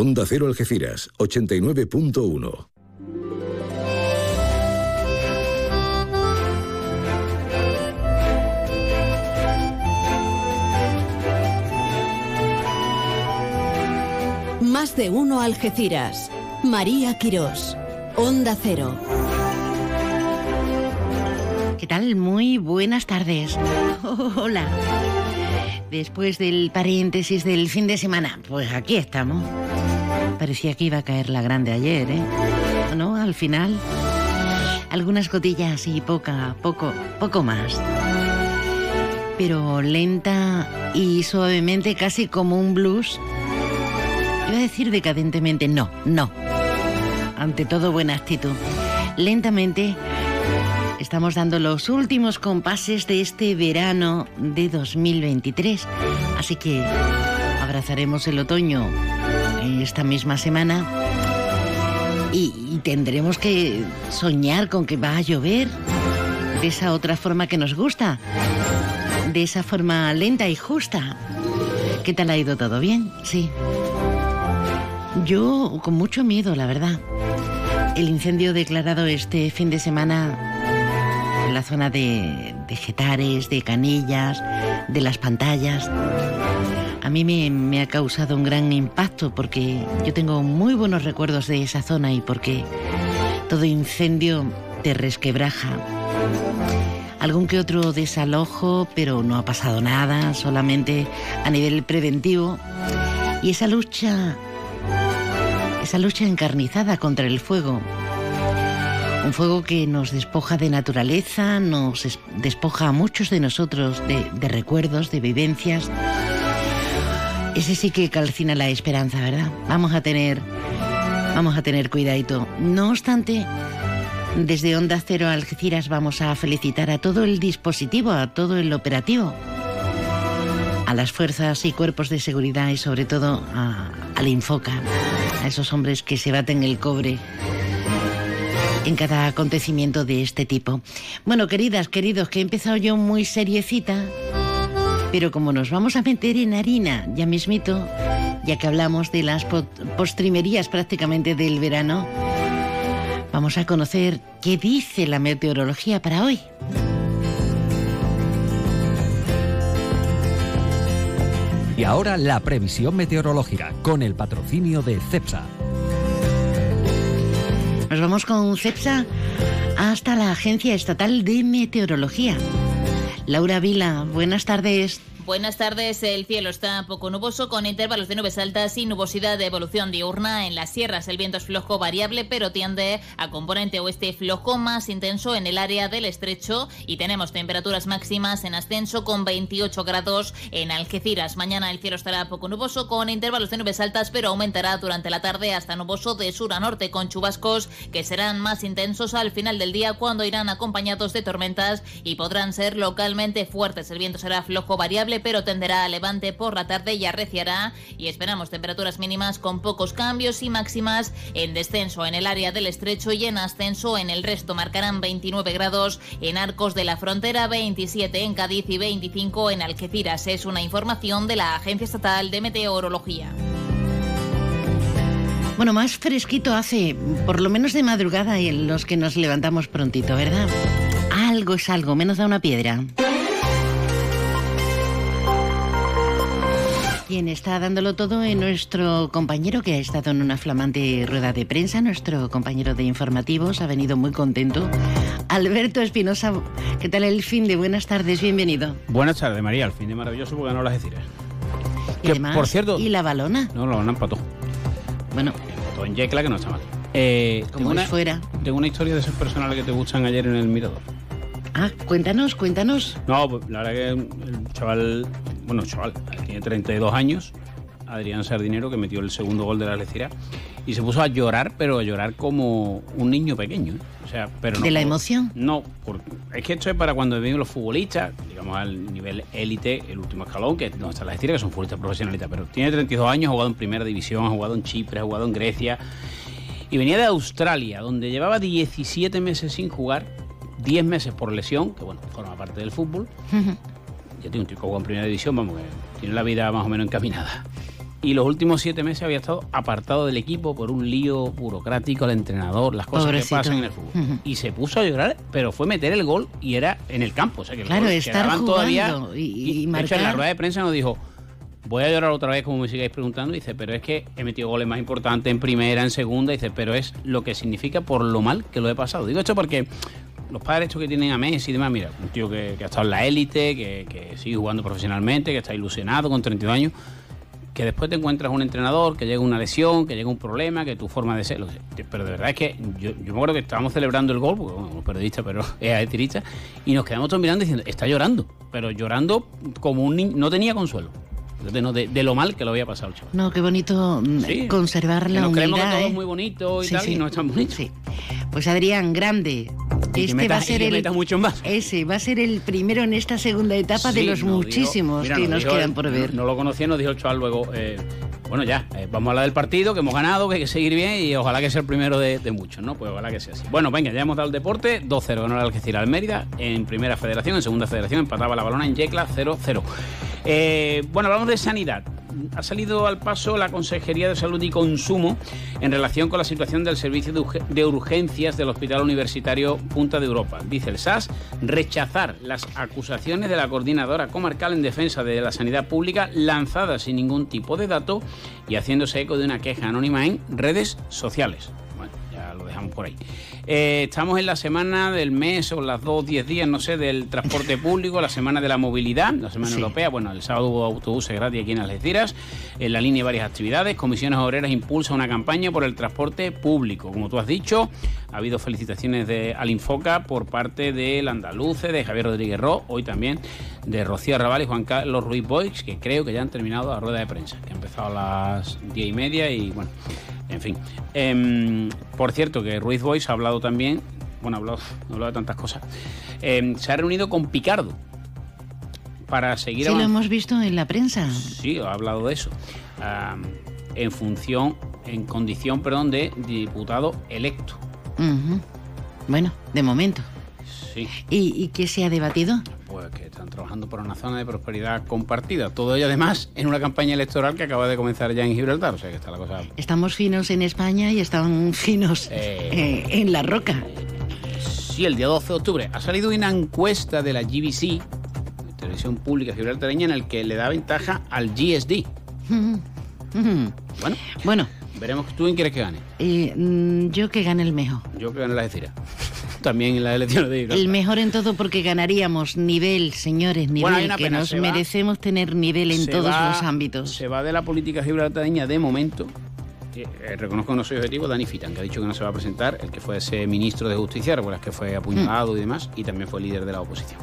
Onda Cero Algeciras, 89.1. Más de uno Algeciras. María Quirós. Onda Cero. ¿Qué tal? Muy buenas tardes. hola. Después del paréntesis del fin de semana, pues aquí estamos. Parecía que iba a caer la grande ayer, ¿eh? ¿No? Al final, algunas gotillas y poca, poco, poco más. Pero lenta y suavemente, casi como un blues. Iba a decir decadentemente, no, no. Ante todo, buena actitud. Lentamente Estamos dando los últimos compases de este verano de 2023, así que abrazaremos el otoño esta misma semana y, tendremos que soñar con que va a llover de esa otra forma que nos gusta, de esa forma lenta y justa. ¿Qué tal ha ido todo bien? Sí. Yo con mucho miedo, la verdad. El incendio declarado este fin de semana en la zona de, de Getares, de Canillas, de las pantallas. A mí me, ha causado un gran impacto porque yo tengo muy buenos recuerdos de esa zona y porque todo incendio te resquebraja. Algún que otro desalojo, pero no ha pasado nada, solamente a nivel preventivo. Y esa lucha, esa lucha encarnizada contra el fuego, un fuego que nos despoja de naturaleza, nos despoja a muchos de nosotros de, recuerdos, de vivencias. Ese sí que calcina la esperanza, ¿verdad? Vamos a tener, vamos a tener cuidadito. No obstante, desde Onda Cero Algeciras vamos a felicitar a todo el dispositivo, a todo el operativo, a las fuerzas y cuerpos de seguridad y sobre todo a, al Infoca, a esos hombres que se baten el cobre en cada acontecimiento de este tipo. Bueno, queridas, queridos, que he empezado yo muy seriecita, pero como nos vamos a meter en harina ya mismito, ya que hablamos de las postrimerías prácticamente del verano, vamos a conocer qué dice la meteorología para hoy. Y ahora la previsión meteorológica con el patrocinio de CEPSA nos vamos con CEPSA hasta la Agencia Estatal de Meteorología. Laura Vila, buenas tardes. Buenas tardes. El cielo está poco nuboso con intervalos de nubes altas y nubosidad de evolución diurna. En las sierras el viento es flojo variable, pero tiende a componente oeste flojo más intenso en el área del estrecho y tenemos temperaturas máximas en ascenso con 28 grados en Algeciras. Mañana el cielo estará poco nuboso con intervalos de nubes altas, pero aumentará durante la tarde hasta nuboso de sur a norte con chubascos que serán más intensos al final del día cuando irán acompañados de tormentas y podrán ser localmente fuertes. El viento será flojo variable pero tenderá a levante por la tarde y arreciará y esperamos temperaturas mínimas con pocos cambios y máximas en descenso en el área del estrecho y en ascenso en el resto. Marcarán 29 grados en Arcos de la Frontera, 27 en Cádiz y 25 en Algeciras. Es una información de la Agencia Estatal de Meteorología. Bueno, más fresquito hace, por lo menos de madrugada, y los que nos levantamos prontito, ¿verdad? Algo es algo, menos da una piedra. Quien está dándolo todo es nuestro compañero que ha estado en una flamante rueda de prensa, nuestro compañero de informativos, ha venido muy contento. Alberto Espinosa, ¿qué tal el fin de? Buenas tardes, bienvenido. Buenas tardes, María, el fin de maravilloso porque ganó las Ecires. Que, por cierto... ¿Y la balona? No, la balona empató. Bueno. Empató en Yecla, que no está mal. Eh, Como es fuera. Tengo una historia de esos personales que te gustan ayer en el Mirador. Ah, cuéntanos, cuéntanos. No, pues, la verdad que el chaval bueno, chaval, tiene 32 años, Adrián Sardinero, que metió el segundo gol de la Lecira, y se puso a llorar, pero a llorar como un niño pequeño. ¿eh? O sea, pero no, ¿De la emoción? No, es que esto es para cuando viven los futbolistas, digamos al nivel élite, el último escalón, que no está la Lecira, que son futbolistas profesionalistas, pero tiene 32 años, ha jugado en primera división, ha jugado en Chipre, ha jugado en Grecia, y venía de Australia, donde llevaba 17 meses sin jugar, 10 meses por lesión, que bueno, forma parte del fútbol ya tiene un tipo en primera división, vamos, que tiene la vida más o menos encaminada. y los últimos siete meses había estado apartado del equipo por un lío burocrático al entrenador, las cosas Pobrecito. que pasan en el fútbol. Y se puso a llorar, pero fue meter el gol y era en el campo. O sea que Claro, gol estar todavía. y- y de hecho, en la rueda de prensa nos dijo. Voy a llorar otra vez, como me sigáis preguntando. Dice, pero es que he metido goles más importantes en primera, en segunda. Dice, pero es lo que significa por lo mal que lo he pasado. Digo esto porque los padres estos que tienen a Messi y demás, mira, un tío que, ha estado en la élite, que, sigue jugando profesionalmente, que está ilusionado con 32 años, que después te encuentras un entrenador, que llega una lesión, que llega un problema, que tu forma de ser. Pero de verdad es que yo, me acuerdo que estábamos celebrando el gol, porque bueno, como periodista, pero es tirista, y nos quedamos todos mirando diciendo, está llorando, pero llorando como un niño, no tenía consuelo. De, no, de- de lo mal que lo había pasado el chaval. No, qué bonito mm, Sí, conservar que la nos creemos que humildad. todo ¿eh? es muy bonito y Sí, tal, sí. y no es tan bonito. Pues Adrián, grande. Y que Este metas- va a ser que el muchos más. Ese va a ser el primero en esta segunda etapa de los nos dijo- muchísimos mira, que nos dijo quedan el- por ver. No, lo conocía, nos dijo el chaval luego. eh, bueno, ya, eh, vamos a hablar del partido, que hemos ganado, que hay que seguir bien y ojalá que sea el primero de, muchos, ¿no? Pues ojalá que sea así. Bueno, venga, ya hemos dado el deporte. 2-0 ganó el Algeciras al en primera federación, en segunda federación empataba la balona en Yecla 0-0. Eh, bueno, hablamos de sanidad. Ha salido al paso la Consejería de Salud y Consumo en relación con la situación del servicio de, urge- de urgencias del Hospital Universitario Punta de Europa. Dice el SAS rechazar las acusaciones de la coordinadora comarcal en defensa de la sanidad pública lanzadas sin ningún tipo de dato y haciéndose eco de una queja anónima en redes sociales. Lo dejamos por ahí. Eh, estamos en la semana del mes o las dos, diez días, no sé, del transporte público, la semana de la movilidad, la semana Sí. europea. Bueno, el sábado hubo autobuses gratis aquí en Algeciras. En la línea hay varias actividades. Comisiones Obreras impulsa una campaña por el transporte público. Como tú has dicho, ha habido felicitaciones de, al Infoca por parte del Andaluce, de Javier Rodríguez Ro, hoy también de Rocío Arrabal y Juan Carlos Ruiz Boix, que creo que ya han terminado la rueda de prensa, que ha empezado a las diez y media y bueno. En fin. Em, por cierto, que Ruiz Boix ha hablado también, bueno, ha hablado, ha hablado de tantas cosas. Em, se ha reunido con Picardo para seguir Sí, lo avanzando. hemos visto en la prensa. Sí, ha hablado de eso. En función, en condición, perdón, de diputado electo. Bueno, de momento. Sí, ¿Y, y qué se ha debatido? pues que están trabajando por una zona de prosperidad compartida. Todo ello, además, en una campaña electoral que acaba de comenzar ya en Gibraltar. O sea que está la cosa. Estamos finos en España y están finos Eh. eh, en la roca. Sí, el día 12 de octubre ha salido una encuesta de la GBC, Televisión Pública Gibraltareña, en el que le da ventaja al GSD. Ujú. Bueno, Bueno, veremos tú en quieres que gane. eh, mm, yo que gane el mejor. Yo que gane la decira. También en las elecciones de Gibraltar. El mejor en todo porque ganaríamos nivel, señores, nivel, Bueno, que nos se va- merecemos tener nivel en Se todos va- los ámbitos. Se va de la política gibraltareña de momento. Eh, reconozco que no soy objetivo, Dani Fitan, que ha dicho que no se va a presentar, el que fue ese ministro de Justicia, recuerdas que fue apuñalado y demás, y también fue líder de la oposición.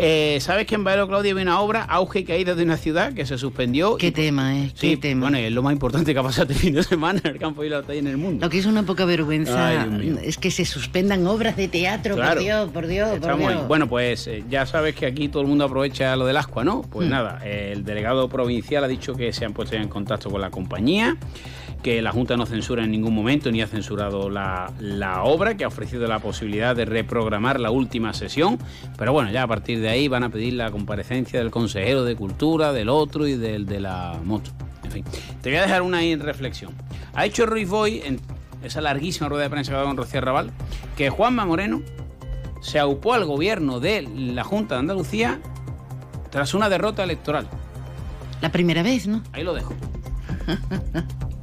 Eh, ¿Sabes que en Baelo Claudia había una obra, Auge y Caída de una ciudad, que se suspendió? Qué y- tema, ¿eh? Sí, Qué tema. bueno, y es lo más importante que ha pasado este fin de semana en el campo de la batalla en el mundo. Lo que es una poca vergüenza Ay, es que se suspendan obras de teatro, Claro. por Dios, por Dios, por Dios. Bueno, pues eh, ya sabes que aquí todo el mundo aprovecha lo del ascua, ¿no? Pues Mm. nada, el delegado provincial ha dicho que se han puesto ya en contacto con la compañía, que la Junta no censura en ningún momento ni ha censurado la, la obra, que ha ofrecido la posibilidad de reprogramar la última sesión, pero bueno, ya a partir de ahí van a pedir la comparecencia del consejero de Cultura, del otro y del de la moto. En fin, te voy a dejar una ahí en reflexión. Ha hecho Ruiz Boy en esa larguísima rueda de prensa que ha dado con Rocío Raval, que Juanma Moreno se aupó al gobierno de la Junta de Andalucía tras una derrota electoral. La primera vez, ¿no? Ahí lo dejo.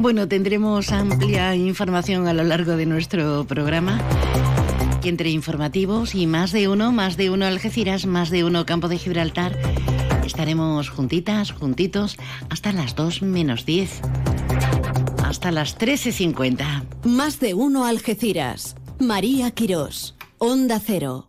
Bueno, tendremos amplia información a lo largo de nuestro programa. Entre informativos y más de uno, más de uno Algeciras, más de uno Campo de Gibraltar, estaremos juntitas, juntitos, hasta las 2 menos 10. Hasta las 13.50. Más de uno Algeciras. María Quirós. Onda Cero.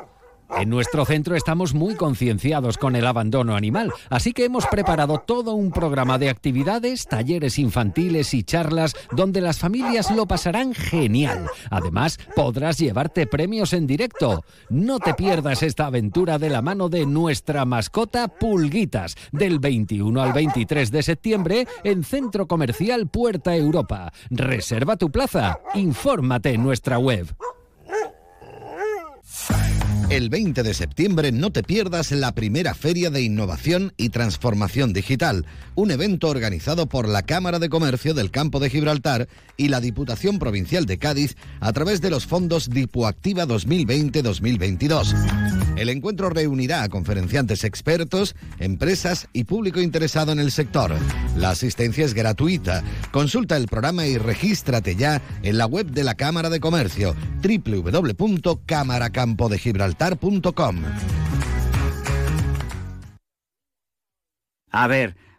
En nuestro centro estamos muy concienciados con el abandono animal, así que hemos preparado todo un programa de actividades, talleres infantiles y charlas donde las familias lo pasarán genial. Además, podrás llevarte premios en directo. No te pierdas esta aventura de la mano de nuestra mascota Pulguitas, del 21 al 23 de septiembre en Centro Comercial Puerta Europa. Reserva tu plaza. Infórmate en nuestra web. El 20 de septiembre no te pierdas la primera Feria de Innovación y Transformación Digital, un evento organizado por la Cámara de Comercio del Campo de Gibraltar y la Diputación Provincial de Cádiz a través de los fondos Dipuactiva 2020-2022. El encuentro reunirá a conferenciantes expertos, empresas y público interesado en el sector. La asistencia es gratuita. Consulta el programa y regístrate ya en la web de la Cámara de Comercio www.cámaracampodegibraltar a ver,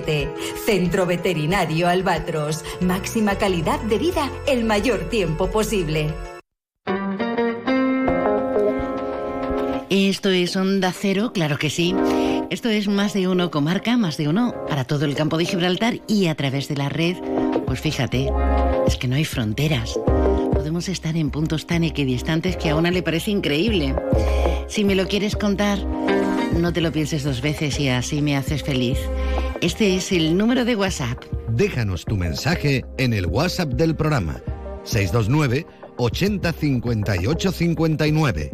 171407 Centro Veterinario Albatros. Máxima calidad de vida el mayor tiempo posible. Esto es Onda Cero, claro que sí. Esto es más de uno comarca, más de uno para todo el campo de Gibraltar y a través de la red, pues fíjate, es que no hay fronteras. Podemos estar en puntos tan equidistantes que a una le parece increíble. Si me lo quieres contar, no te lo pienses dos veces y así me haces feliz. Este es el número de WhatsApp. Déjanos tu mensaje en el WhatsApp del programa 629 80 58 59.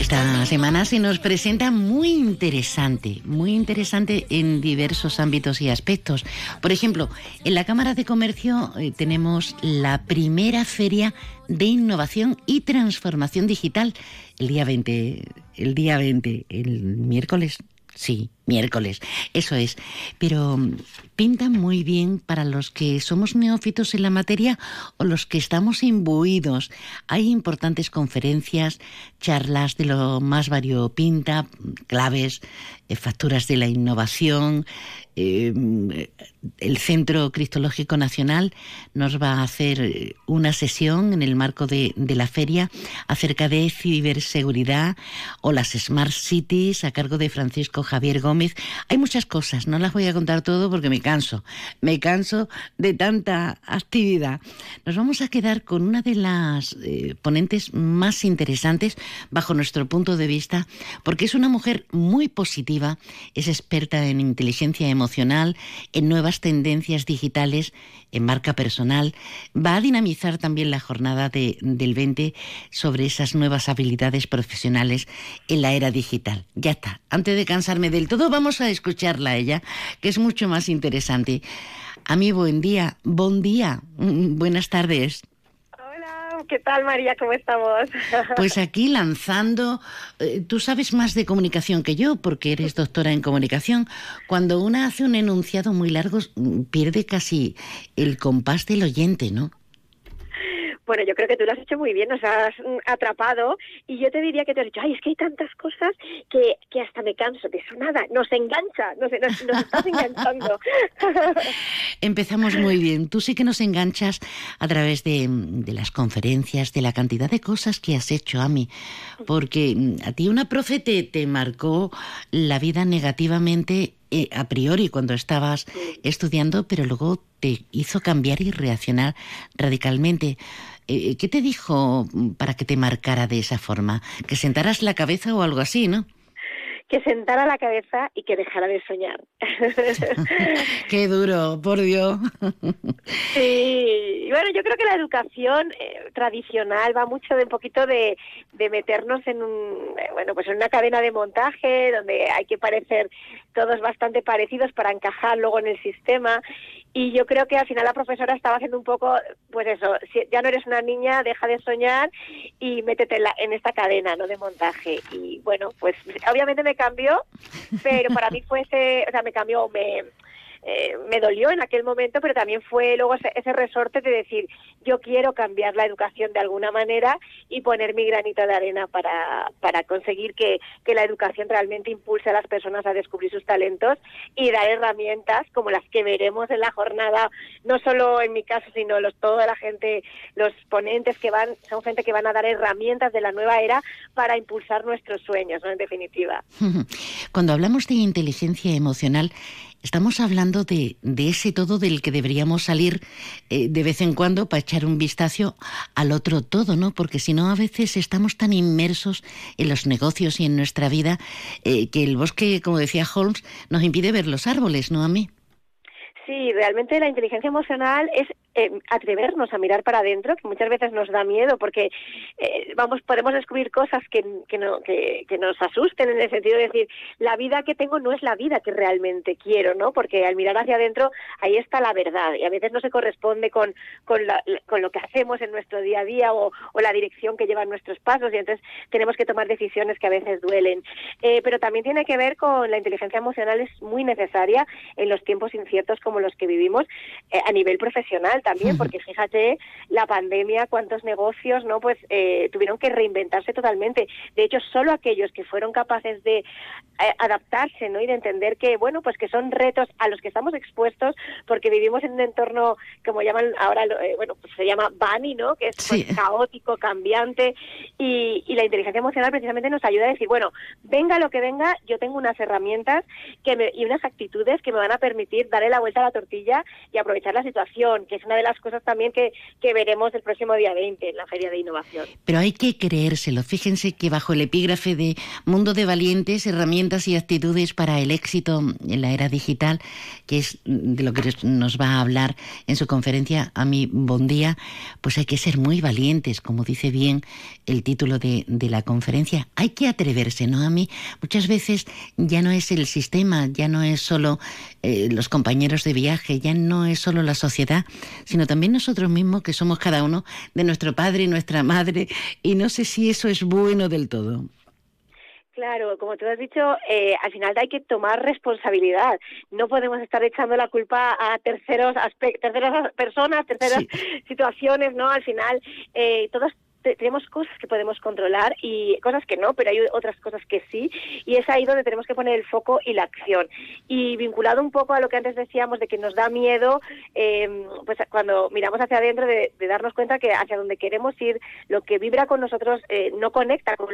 Esta semana se nos presenta muy interesante, muy interesante en diversos ámbitos y aspectos. Por ejemplo, en la Cámara de Comercio eh, tenemos la primera feria de innovación y transformación digital el día 20, el día 20, el miércoles Sí, miércoles, eso es. Pero mm, pinta muy bien para los que somos neófitos en la materia o los que estamos imbuidos. Hay importantes conferencias, charlas de lo más variopinta, claves, eh, facturas de la innovación, eh, el Centro Cristológico Nacional nos va a hacer eh, una sesión en el marco de, la feria acerca de ciberseguridad o las Smart Cities a cargo de Francisco Javier Gómez. Hay muchas cosas, no las voy a contar todo porque me canso, me canso de tanta actividad. Nos vamos a quedar con una de las eh, ponentes más interesantes bajo nuestro punto de vista porque es una mujer muy positiva, es experta en inteligencia emocional emocional, en nuevas tendencias digitales, en marca personal. Va a dinamizar también la jornada de, del 20 sobre esas nuevas habilidades profesionales en la era digital. Ya está. Antes de cansarme del todo, vamos a escucharla a ella, que es mucho más interesante. A mí, buen día. Buen día. Mm, buenas tardes. ¿Qué tal, María? ¿Cómo estamos? Pues aquí lanzando, eh, tú sabes más de comunicación que yo, porque eres doctora en comunicación. Cuando una hace un enunciado muy largo, pierde casi el compás del oyente, ¿no? Bueno, yo creo que tú lo has hecho muy bien, nos has mm, atrapado y yo te diría que te has dicho, ay, es que hay tantas cosas que, que hasta me canso de eso, nada, nos engancha, nos, nos, nos estás enganchando. Empezamos muy bien, tú sí que nos enganchas a través de, de, las conferencias, de la cantidad de cosas que has hecho, a mí, porque mm, a ti una profe te, te marcó la vida negativamente eh, a priori cuando estabas estudiando, pero luego te hizo cambiar y reaccionar radicalmente. Eh, ¿Qué te dijo para que te marcara de esa forma? ¿Que sentaras la cabeza o algo así, no? Que sentara la cabeza y que dejara de soñar. Qué duro, por Dios. sí, bueno, yo creo que la educación eh, tradicional va mucho de un poquito de, de meternos en un, eh, bueno, pues en una cadena de montaje donde hay que parecer todos bastante parecidos para encajar luego en el sistema y yo creo que al final la profesora estaba haciendo un poco, pues eso, si ya no eres una niña, deja de soñar y métete en, la, en esta cadena, ¿no? De montaje. Y bueno, pues obviamente me cambió, pero para mí fue ese, o sea, me cambió, me, eh, me dolió en aquel momento, pero también fue luego ese, resorte de decir, yo quiero cambiar la educación de alguna manera y poner mi granito de arena para, para conseguir que, que la educación realmente impulse a las personas a descubrir sus talentos y dar herramientas como las que veremos en la jornada, no solo en mi caso, sino los, toda la gente, los ponentes que van, son gente que van a dar herramientas de la nueva era para impulsar nuestros sueños, ¿no? En definitiva. Cuando hablamos de inteligencia emocional, Estamos hablando de, de, ese todo del que deberíamos salir eh, de vez en cuando para echar un vistazo al otro todo, ¿no? Porque si no, a veces estamos tan inmersos en los negocios y en nuestra vida eh, que el bosque, como decía Holmes, nos impide ver los árboles, ¿no a mí? Sí, realmente la inteligencia emocional es eh, atrevernos a mirar para adentro, que muchas veces nos da miedo porque eh, vamos podemos descubrir cosas que, que, no, que, nos asusten en el sentido de decir la vida que tengo no es la vida que realmente quiero, ¿no? Porque al mirar hacia adentro ahí está la verdad y a veces no se corresponde con, con, con lo que hacemos en nuestro día a día o, o, la dirección que llevan nuestros pasos y entonces tenemos que tomar decisiones que a veces duelen. Eh, pero también tiene que ver con la inteligencia emocional es muy necesaria en los tiempos inciertos como los que vivimos eh, a nivel profesional también, porque fíjate la pandemia, cuántos negocios, ¿no? Pues eh, tuvieron que reinventarse totalmente. De hecho, solo aquellos que fueron capaces de eh, adaptarse, ¿no? Y de entender que, bueno, pues que son retos a los que estamos expuestos porque vivimos en un entorno, como llaman ahora, eh, bueno, pues se llama BANI, ¿no? Que es pues, caótico, cambiante y, y, la inteligencia emocional precisamente nos ayuda a decir, bueno, venga lo que venga, yo tengo unas herramientas que me, y unas actitudes que me van a permitir darle la vuelta a la tortilla y aprovechar la situación, que es una de las cosas también que, que veremos el próximo día 20 en la Feria de Innovación. Pero hay que creérselo. Fíjense que bajo el epígrafe de Mundo de Valientes, herramientas y actitudes para el éxito en la era digital, que es de lo que nos va a hablar en su conferencia a mi buen día, pues hay que ser muy valientes, como dice bien el título de, de la conferencia. Hay que atreverse, ¿no? A mí muchas veces ya no es el sistema, ya no es solo eh, los compañeros de viaje, ya no es solo la sociedad, sino también nosotros mismos, que somos cada uno de nuestro padre y nuestra madre, y no sé si eso es bueno del todo. Claro, como tú has dicho, eh, al final hay que tomar responsabilidad. No podemos estar echando la culpa a terceros terceras personas, terceras situaciones, ¿no? Al final, eh, todos tenemos cosas que podemos controlar y cosas que no, pero hay otras cosas que sí, y es ahí donde tenemos que poner el foco y la acción. Y vinculado un poco a lo que antes decíamos de que nos da miedo, eh, pues cuando miramos hacia adentro, de, darnos cuenta que hacia donde queremos ir, lo que vibra con nosotros eh, no conecta con,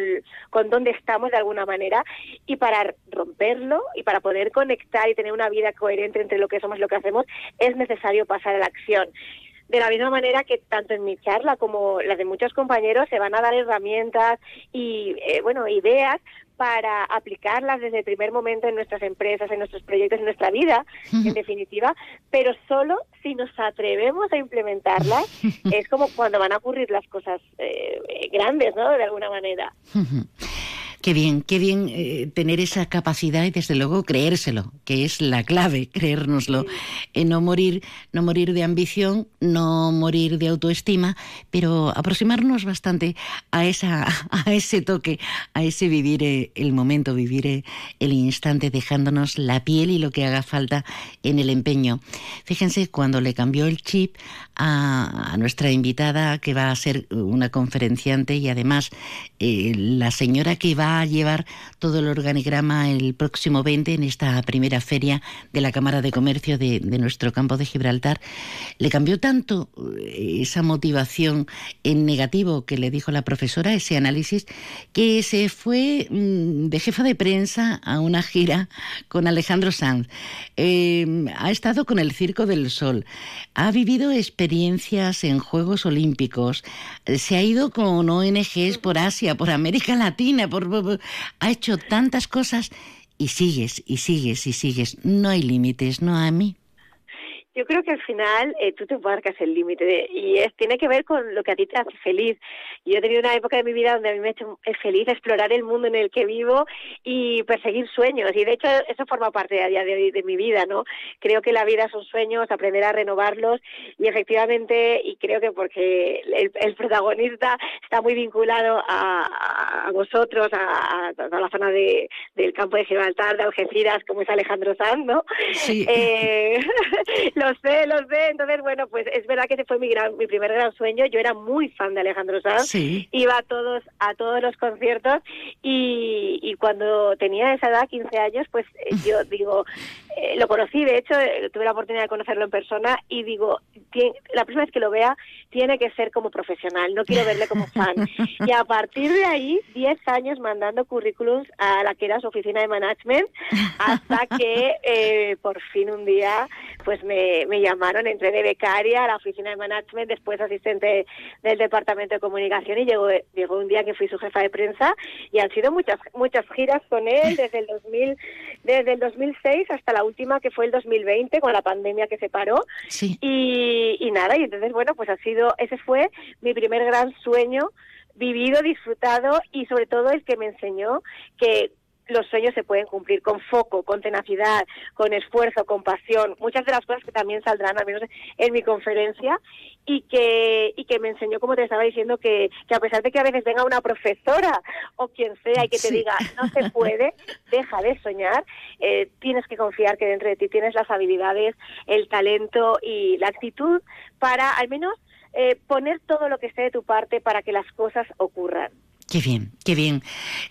con dónde estamos de alguna manera, y para romperlo y para poder conectar y tener una vida coherente entre lo que somos y lo que hacemos, es necesario pasar a la acción de la misma manera que tanto en mi charla como la de muchos compañeros se van a dar herramientas y eh, bueno ideas para aplicarlas desde el primer momento en nuestras empresas, en nuestros proyectos, en nuestra vida, en definitiva, pero solo si nos atrevemos a implementarlas es como cuando van a ocurrir las cosas eh, grandes, ¿no? De alguna manera. Qué bien, qué bien eh, tener esa capacidad y desde luego creérselo, que es la clave, creérnoslo. Eh, no morir, no morir de ambición, no morir de autoestima, pero aproximarnos bastante a esa, a ese toque, a ese vivir eh, el momento, vivir el instante, dejándonos la piel y lo que haga falta en el empeño. Fíjense cuando le cambió el chip a, nuestra invitada, que va a ser una conferenciante y además la señora que va a llevar todo el organigrama el próximo 20 en esta primera feria de la Cámara de Comercio de, nuestro campo de Gibraltar. Le cambió tanto eh, esa motivación en negativo que le dijo la profesora, ese análisis, que se fue mm, de jefa de prensa a una gira con Alejandro Sanz. Em, ha estado con el Circo del Sol, ha vivido experiencias en Juegos Olímpicos, se ha ido con ONGs por Asia, por América Latina, por ha hecho tantas cosas y sigues y sigues y sigues. No hay límites, ¿no, a mí? Yo creo que al final eh, tú te marcas el límite y es, tiene que ver con lo que a ti te hace feliz. Yo he tenido una época de mi vida donde a mí me ha hecho feliz explorar el mundo en el que vivo y perseguir sueños. Y de hecho eso forma parte a día de hoy de mi vida, ¿no? Creo que la vida son sueños, aprender a renovarlos y efectivamente, y creo que porque el, protagonista está muy vinculado a, vosotros, a, a, la zona de, del campo de Gibraltar, de Algeciras, como es Alejandro Sanz, ¿no? Sí. Eh, Lo sé, lo sé. Entonces, bueno, pues es verdad que ese fue mi gran, mi primer gran sueño. Yo era muy fan de Alejandro Sanz. Iba a todos, a todos los conciertos y, y cuando tenía esa edad, 15 años, pues eh, yo digo, eh, lo conocí, de hecho, eh, tuve la oportunidad de conocerlo en persona y digo, la próxima vez que lo vea, tiene que ser como profesional, no quiero verle como fan. y a partir de ahí, 10 años mandando currículums a la que era su oficina de management, hasta que por fin un día, pues me, me llamaron, entré de becaria a la oficina de management, después asistente del departamento de comunicación y llegó, llegó un día que fui su jefa de prensa y han sido muchas muchas giras con él desde el 2000 desde el 2006 hasta la última que fue el 2020 con la pandemia que se paró. Y, y nada y entonces bueno pues ha sido ese fue mi primer gran sueño vivido, disfrutado y sobre todo el que me enseñó que los sueños se pueden cumplir con foco, con tenacidad, con esfuerzo, con pasión, muchas de las cosas que también saldrán, al menos en mi conferencia, y que, y que me enseñó, como te estaba diciendo, que, que a pesar de que a veces venga una profesora o quien sea y que te diga, no se puede, deja de soñar, eh, tienes que confiar que dentro de ti tienes las habilidades, el talento y la actitud para al menos eh, poner todo lo que esté de tu parte para que las cosas ocurran. Qué bien, qué bien.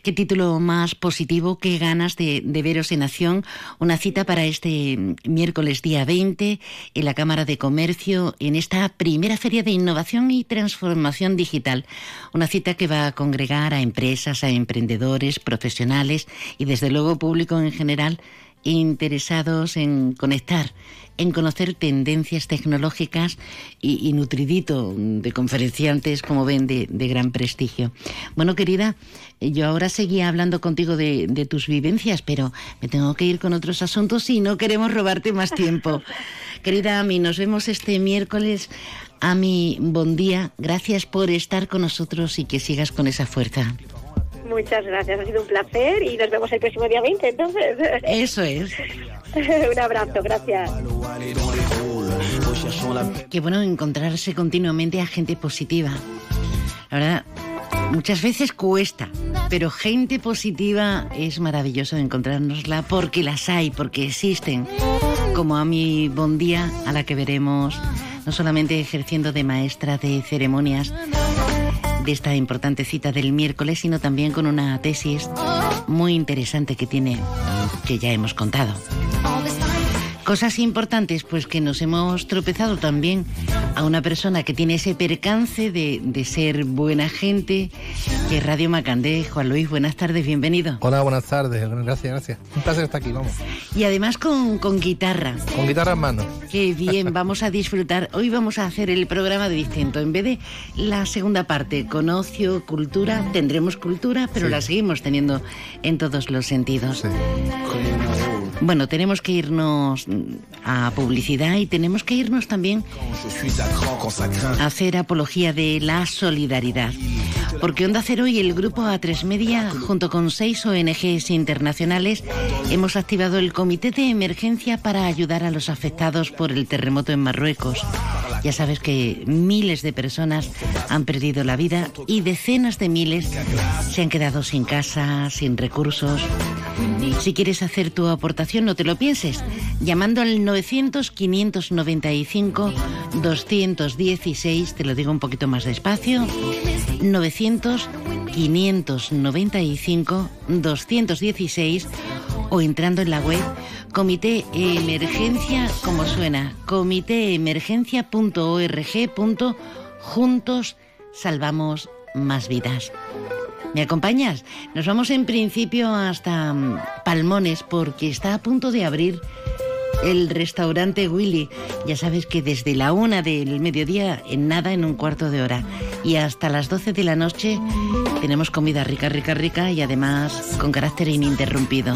Qué título más positivo, qué ganas de, veros en acción. Una cita para este miércoles día 20 en la Cámara de Comercio en esta primera feria de innovación y transformación digital. Una cita que va a congregar a empresas, a emprendedores, profesionales y desde luego público en general interesados en conectar, en conocer tendencias tecnológicas y, nutridito de conferenciantes, como ven, de, gran prestigio. Bueno, querida, yo ahora seguía hablando contigo de, tus vivencias, pero me tengo que ir con otros asuntos y no queremos robarte más tiempo. querida Ami, nos vemos este miércoles. Ami, buen día. Gracias por estar con nosotros y que sigas con esa fuerza. Muchas gracias, ha sido un placer y nos vemos el próximo día 20, entonces. Eso es. un abrazo, gracias. Qué bueno encontrarse continuamente a gente positiva. La verdad, muchas veces cuesta, pero gente positiva es maravilloso encontrárnosla porque las hay, porque existen. Como a mi Bondía, a la que veremos no solamente ejerciendo de maestra de ceremonias, de esta importante cita del miércoles, sino también con una tesis muy interesante que tiene, que ya hemos contado. Cosas importantes, pues que nos hemos tropezado también a una persona que tiene ese percance de, de ser buena gente, que Radio Macandé. Juan Luis, buenas tardes, bienvenido. Hola, buenas tardes, gracias, gracias. Un placer estar aquí, vamos. Y además con, con guitarra. Con guitarra en mano. Qué bien, vamos a disfrutar. Hoy vamos a hacer el programa de distinto. En vez de la segunda parte, con ocio, cultura, tendremos cultura, pero la seguimos teniendo en todos los sentidos. Sí. Bueno, tenemos que irnos a publicidad y tenemos que irnos también a hacer apología de la solidaridad. Porque Onda Cero y el grupo A3 Media, junto con seis ONGs internacionales, hemos activado el Comité de Emergencia para ayudar a los afectados por el terremoto en Marruecos. Ya sabes que miles de personas han perdido la vida y decenas de miles se han quedado sin casa, sin recursos. Si quieres hacer tu aportación, no te lo pienses. Llamando al 900-595-216, te lo digo un poquito más despacio. 900-595-216 o entrando en la web Comité Emergencia, como suena, comitéemergencia.org. Juntos salvamos más vidas. ¿Me acompañas? Nos vamos en principio hasta mm, Palmones porque está a punto de abrir el restaurante Willy. Ya sabes que desde la una del mediodía, en nada, en un cuarto de hora, y hasta las 12 de la noche tenemos comida rica, rica, rica y además con carácter ininterrumpido.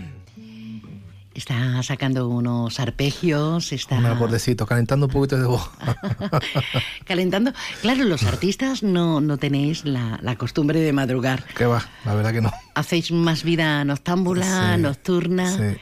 Está sacando unos arpegios, está... Un acordecito, calentando un poquito de voz. calentando. Claro, los artistas no, no tenéis la, la, costumbre de madrugar. ¿Qué va? La verdad que no. Hacéis más vida noctámbula, Sí, nocturna. sí.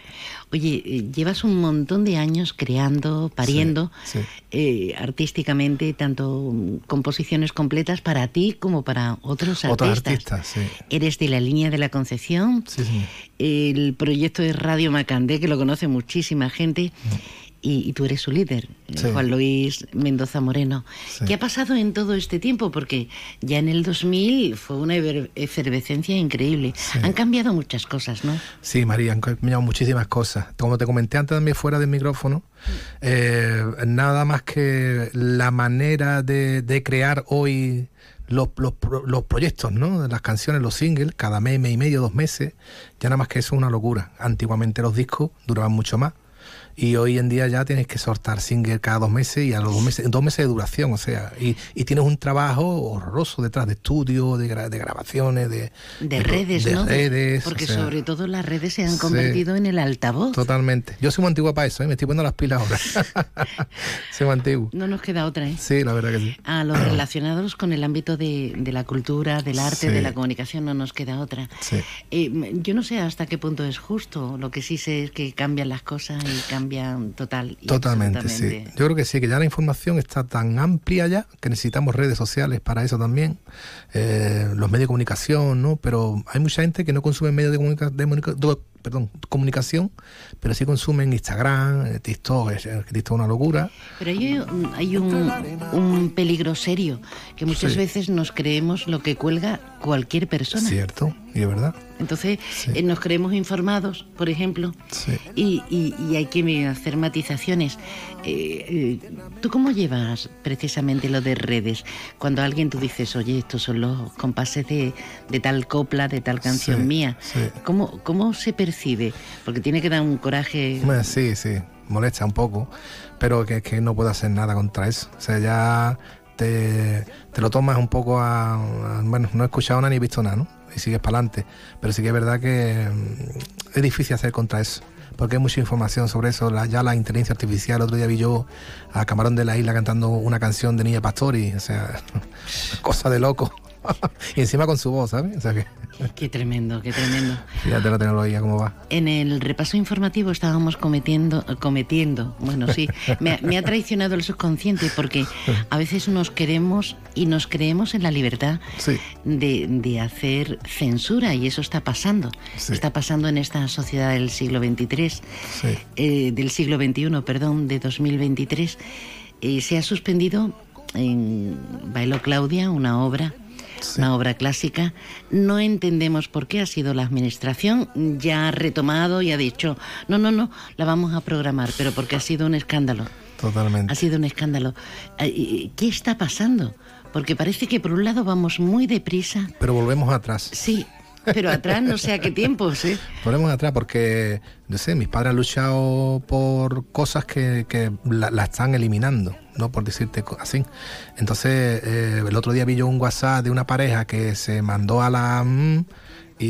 Oye, eh, llevas un montón de años creando, pariendo Sí, sí. eh, artísticamente, tanto mm, composiciones completas para ti como para otros Otros artistas. artistas, sí. Eres de la línea de la Concepción. Sí, sí. El proyecto de Radio Macandé, que lo conoce muchísima gente. Y, y tú eres su líder, eh, Sí. Juan Luis Mendoza Moreno. Sí. ¿Qué ha pasado en todo este tiempo? Porque ya en el 2000 fue una efer- efervescencia increíble. Han cambiado muchas cosas, ¿no? Sí, María, han cambiado muchísimas cosas. Como te comenté antes también fuera del micrófono, eh, nada más que la manera de, de crear hoy los, los, los proyectos, ¿no? Las canciones, los singles, cada mes, mes y medio, dos meses, ya nada más que eso es una locura. Antiguamente los discos duraban mucho más. Y hoy en día ya tienes que soltar single cada dos meses y a los dos meses, dos meses de duración, o sea, y, y tienes un trabajo horroroso detrás de estudio, de, gra- de grabaciones, de, De redes, de ¿no? redes, Porque o sea, sobre todo las redes se han sí. convertido en el altavoz. Totalmente. Yo soy muy antiguo para eso, ¿eh? me estoy poniendo las pilas ahora. soy muy antiguo. No nos queda otra, ¿eh? Sí, la verdad que sí. A los relacionados con el ámbito de, de la cultura, del arte, Sí. de la comunicación, no nos queda otra. Sí. Eh, yo no sé hasta qué punto es justo. Lo que sí sé es que cambian las cosas y cambian total. y Totalmente, sí. Yo creo que sí, que ya la información está tan amplia ya que necesitamos redes sociales para eso también, eh, los medios de comunicación, ¿no? Pero hay mucha gente que no consume medios de, comunica- de comunica- do- perdón, comunicación, pero sí consumen Instagram, eh, TikTok, es, TikTok es una locura. Pero hay, un- hay un, un peligro serio, que muchas Sí. veces nos creemos lo que cuelga cualquier persona. Cierto, y es verdad. Entonces eh, nos creemos informados, por ejemplo, Sí. y, y- y hay que hacer matizaciones. Eh, eh, ¿Tú cómo llevas precisamente lo de redes? Cuando alguien tú dices, oye, estos son los compases de, de tal copla, de tal canción Sí, mía. ¿Cómo, ¿cómo se percibe? Porque tiene que dar un coraje. Bueno, sí, sí, molesta un poco, pero que, que no puedo hacer nada contra eso. O sea, ya te, te lo tomas un poco a, a- Bueno, no he escuchado nada ni he visto nada, ¿no? Y sigues para adelante. Pero sí que es verdad que mm, es difícil hacer contra eso. porque hay mucha información sobre eso, la, ya la inteligencia artificial. Otro día vi yo a Camarón de la Isla cantando una canción de Niña Pastori, o sea, cosa de loco. y encima con su voz, ¿sabes? O sea que... Qué tremendo, qué tremendo. Fíjate la tecnología cómo va. En el repaso informativo estábamos cometiendo, cometiendo, bueno, sí, me, me, ha traicionado el subconsciente porque a veces nos queremos y nos creemos en la libertad sí. de, de, hacer censura y eso está pasando. Sí. Está pasando en esta sociedad del siglo XXIII, Sí. eh, del siglo XXI, perdón, de 2023. Eh, se ha suspendido en Bailo Claudia una obra una obra clásica. No entendemos por qué ha sido la administración, ya ha retomado y ha dicho, no, no, no, la vamos a programar, pero porque ha sido un escándalo. Totalmente. Ha sido un escándalo. Eh, ¿Qué está pasando? Porque parece que por un lado vamos muy deprisa. Pero volvemos atrás. Sí, pero atrás no sé a qué tiempos, ¿eh? Volvemos atrás porque, no sé, mis padres han luchado por cosas que, que la, la están eliminando. ¿no? Por decirte así. Entonces, eh, el otro día vi yo un WhatsApp de una pareja que se mandó a la... Y,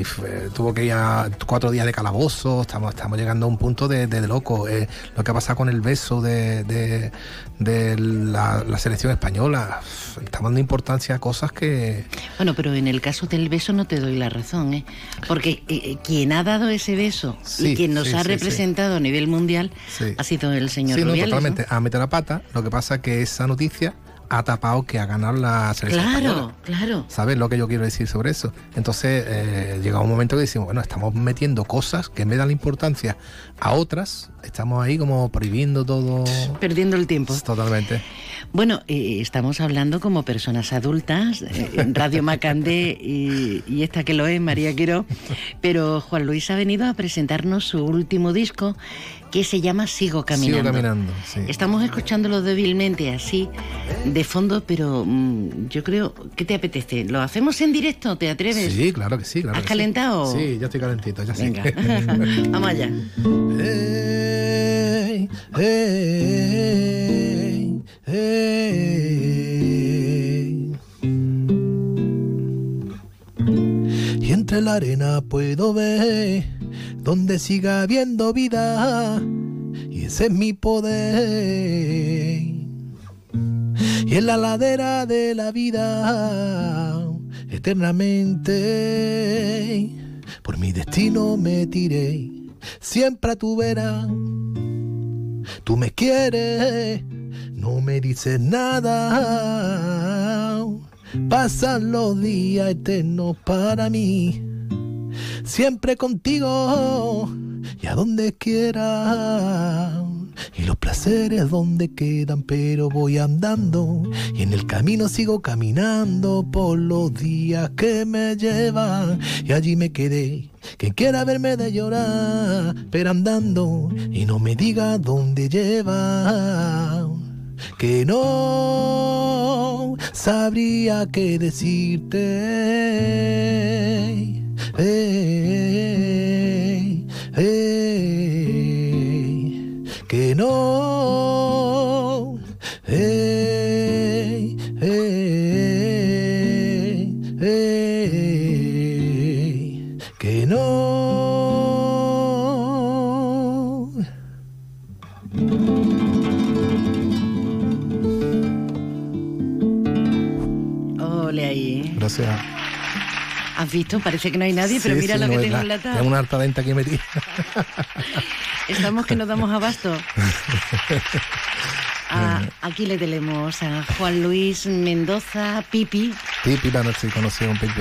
y fue, tuvo que ir a cuatro días de calabozo, estamos, estamos llegando a un punto de, de, de loco. Eh, lo que ha pasado con el beso de, de, de la, la, selección española, estamos dando importancia a cosas que... Bueno, pero en el caso del beso no te doy la razón, ¿eh? porque eh, quien ha dado ese beso Sí, y quien nos sí, ha sí, representado a nivel mundial ha sido el señor Sí, no, Rubiales, a meter la pata. Lo que pasa que esa noticia ha tapado que ha ganado la selección Claro, española. claro. ¿Sabes lo que yo quiero decir sobre eso? Entonces eh, llega un momento que decimos, bueno, estamos metiendo cosas que me dan la importancia a otras, estamos ahí como prohibiendo todo. Perdiendo el tiempo. Totalmente. Bueno, eh, estamos hablando como personas adultas, eh, en Radio Macandé y, y esta que lo es, María Quiro, pero Juan Luis ha venido a presentarnos su último disco que se llama Sigo Caminando. Sigo caminando, sí. Estamos escuchándolo débilmente así, de fondo, pero mm, yo creo, ¿qué te apetece? ¿Lo hacemos en directo? ¿Te atreves? Sí, claro que sí, claro. ¿Has que sí. calentado? Sí, ya estoy calentito, ya Venga, sí. vamos allá. Hey, hey, hey. Y entre la arena puedo ver donde siga habiendo vida. Y ese es mi poder. Y en la ladera de la vida, eternamente, por mi destino me tiré. Siempre a tu vera. Tú me quieres, no me dices nada. Pasan los días eternos para mí. Siempre contigo y a donde quiera. Y los placeres donde quedan, pero voy andando. Y en el camino sigo caminando por los días que me llevan. Y allí me quedé. Quien quiera verme de llorar, pero andando. Y no me diga dónde lleva. Que no sabría qué decirte. Ey, ey, que no. Ey, ey, ey, que no. Ole ahí. Gracias. ¿Has visto? Parece que no hay nadie, pero mira sí, lo no, que tengo la- en la tabla. una harta denta aquí metida. Estamos que nos damos abasto. Ah, aquí le tenemos a Juan Luis Mendoza Pipi, Pipi, la noche conocido un Pipi.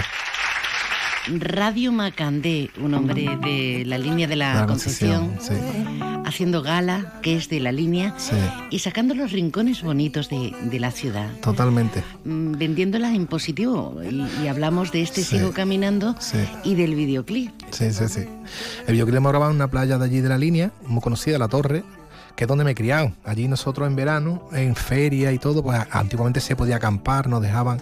Radio Macandé, un hombre de la línea de la, La Concepción, Concepción, haciendo gala, que es de la línea, Sí, y sacando los rincones bonitos de, de la ciudad. totalmente. mm, Vendiéndolas en positivo y, y hablamos de este Sí. Sigo Caminando y del videoclip. Sí, sí, sí. El videoclip hemos grabado en una playa de allí de la línea, muy conocida, La Torre, que es donde me he criado. Allí nosotros en verano, en feria y todo, pues antiguamente se podía acampar, nos dejaban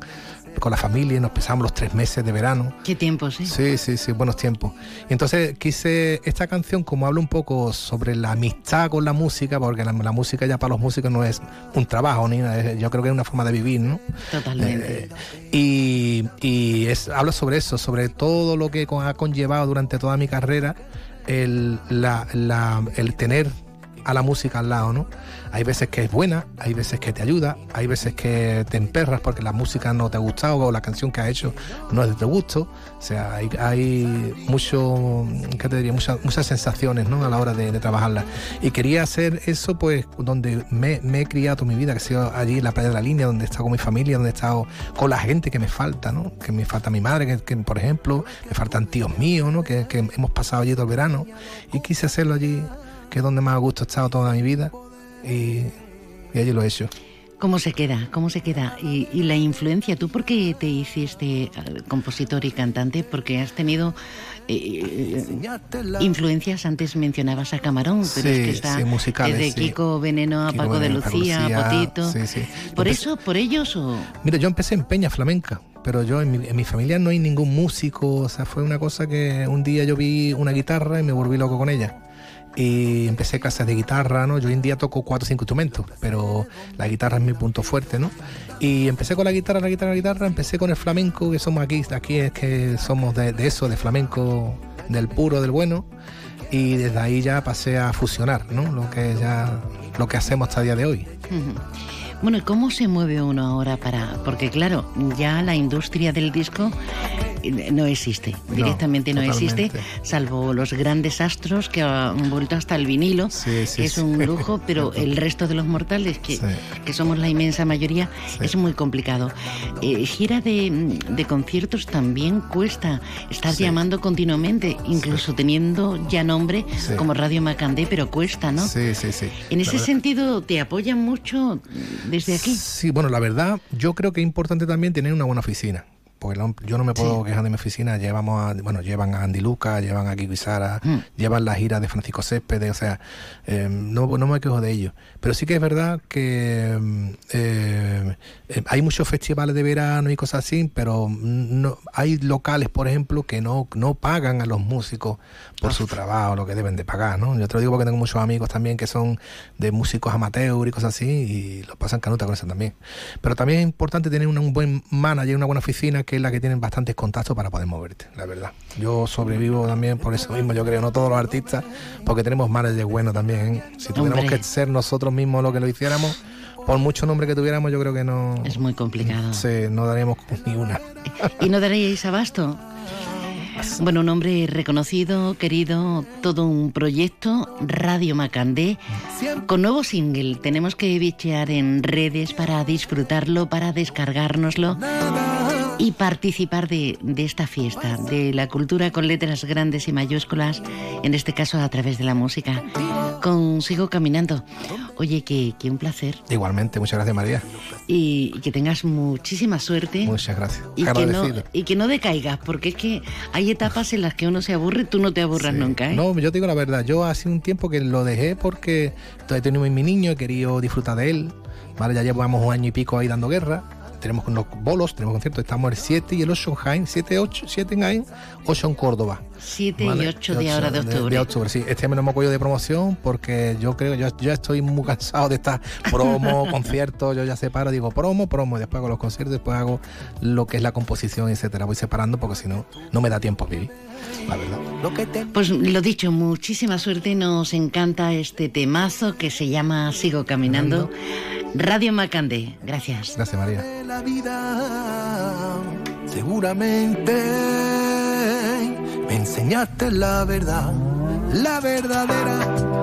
con la familia y nos pasábamos los tres meses de verano. Qué tiempos, ¿eh? Sí, sí, sí, buenos tiempos. Y entonces quise esta canción, como habla un poco sobre la amistad con la música, porque la, la música ya para los músicos no es un trabajo, ni nada, yo creo que es una forma de vivir, ¿no? Totalmente. Eh, y y es, habla sobre eso, sobre todo lo que ha conllevado durante toda mi carrera el, la, la, el tener a la música al lado, ¿no? Hay veces que es buena, hay veces que te ayuda, hay veces que te emperras porque la música no te ha gustado o la canción que has hecho no es de tu gusto. O sea, hay, mucho, ¿qué te diría? Muchas, sensaciones, ¿no? A la hora de, trabajarla. Y quería hacer eso, pues, donde me, he criado toda mi vida, que ha sido allí en la playa de la línea, donde he estado con mi familia, donde he estado con la gente que me falta, ¿no? Que me falta mi madre, que, que, por ejemplo, me faltan tíos míos, ¿no? Que, que hemos pasado allí todo el verano. Y quise hacerlo allí que es donde más a gusto he estado toda mi vida y, y allí lo he hecho. ¿Cómo se queda? ¿Cómo se queda? Y, y, la influencia, ¿tú por qué te hiciste compositor y cantante? Porque has tenido eh, influencias, antes mencionabas a Camarón, pero sí, es que está sí, musicales, desde sí. Kiko Veneno a Kiko Paco de Veneno, Paco Lucía, Lucía, a Potito. sí, sí. ¿Por Yo eso, por ellos o...? Mira, yo empecé en Peña Flamenca, pero yo en mi, en mi familia no hay ningún músico, o sea, fue una cosa que un día yo vi una guitarra y me volví loco con ella y empecé clases de guitarra, ¿no? Yo hoy en día toco cuatro o cinco instrumentos, pero la guitarra es mi punto fuerte, ¿no? Y empecé con la guitarra, la guitarra, la guitarra, empecé con el flamenco, que somos aquí, aquí es que somos de, de eso, de flamenco, del puro, del bueno, y desde ahí ya pasé a fusionar, ¿no? Lo que ya, lo que hacemos hasta el día de hoy. Bueno, ¿y cómo se mueve uno ahora para...? Porque claro, ya la industria del disco no existe, directamente no, existe, salvo los grandes astros que han vuelto hasta el vinilo, Sí, sí, que es un lujo, pero el resto de los mortales, que, que somos la inmensa mayoría, es muy complicado. Eh, gira de, de conciertos también cuesta, estás Sí. llamando continuamente, incluso teniendo ya nombre como Radio Macandé, pero cuesta, ¿no? Sí, sí, sí. En ese verdad- sentido, ¿te apoyan mucho desde aquí? Sí, bueno, la verdad, yo creo que es importante también tener una buena oficina. Porque yo no me puedo quejar de mi oficina. Llevamos a, bueno, llevan a Andy Luca, llevan a Kiko Sara, Mm. llevan la gira de Francisco Céspedes, o sea, eh, no, no me quejo de ello. Pero sí que es verdad que mm, eh, eh, hay muchos festivales de verano y cosas así, pero no, hay locales, por ejemplo, que no, no pagan a los músicos por su trabajo, lo que deben de pagar, ¿no? Yo te lo digo porque tengo muchos amigos también que son de músicos amateur y cosas así y lo pasan canuta con eso también. Pero también es importante tener un, un buen manager, una buena oficina, que es la que tienen bastantes contactos para poder moverte, la verdad. Yo sobrevivo también por eso mismo, yo creo, no todos los artistas, porque tenemos managers buenos también. ¿eh? Si tuviéramos Hombre. que ser nosotros mismos lo que lo hiciéramos, por mucho nombre que tuviéramos, yo creo que no... Es muy complicado. Sí, no daríamos ni una. ¿Y no daríais abasto? Bueno, un hombre reconocido, querido, todo un proyecto, Radio Macandé, con nuevo single. Tenemos que bichear en redes para disfrutarlo, para descargárnoslo y participar de, de esta fiesta, de la cultura con letras grandes y mayúsculas, en este caso a través de la música. Con Sigo Caminando. Oye, que, que un placer Igualmente, muchas gracias María. y, y que tengas muchísima suerte. Muchas gracias. Y que, no, y que no decaigas, porque es que hay etapas en las que uno se aburre, tú no te aburras nunca, ¿eh? No, yo te digo la verdad, yo hace un tiempo que lo dejé porque todavía tengo mi niño, he querido disfrutar de él, ¿vale? Ya llevamos un año y pico ahí dando guerra, tenemos unos bolos, tenemos conciertos, estamos el 7 y el 8 en Jaén, 7, 8, 7 en Jaén, 8 en Córdoba. 7 ¿vale? y 8 de ahora de De, octubre. de octubre, sí. Este año no me apoyo de promoción porque yo creo, yo, yo estoy muy cansado de estar promo, conciertos, yo ya separo, digo promo, promo, y después hago los conciertos, después hago lo que es la composición, etcétera. Voy separando porque si no, no me da tiempo a vivir, la verdad. Pues lo dicho, muchísima suerte, nos encanta este temazo que se llama Sigo Caminando. Radio Macandé, gracias. Gracias, María. la vida. Seguramente me enseñaste la verdad, la verdadera.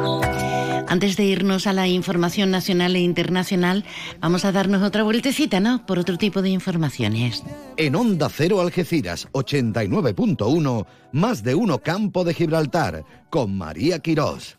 Antes de irnos a la información nacional e internacional, vamos a darnos otra vueltecita, ¿no? Por otro tipo de informaciones. En Onda Cero Algeciras 89.1, más de uno Campo de Gibraltar, con María Quirós.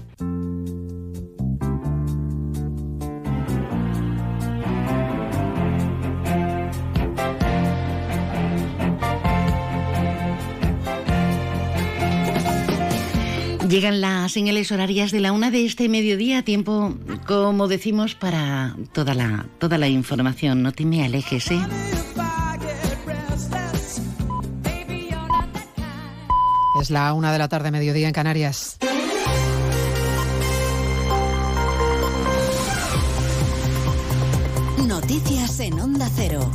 Llegan las señales horarias de la una de este mediodía, tiempo, como decimos, para toda la, toda la información. No te me alejes, ¿eh? Es la una de la tarde, mediodía en Canarias. Noticias en Onda Cero.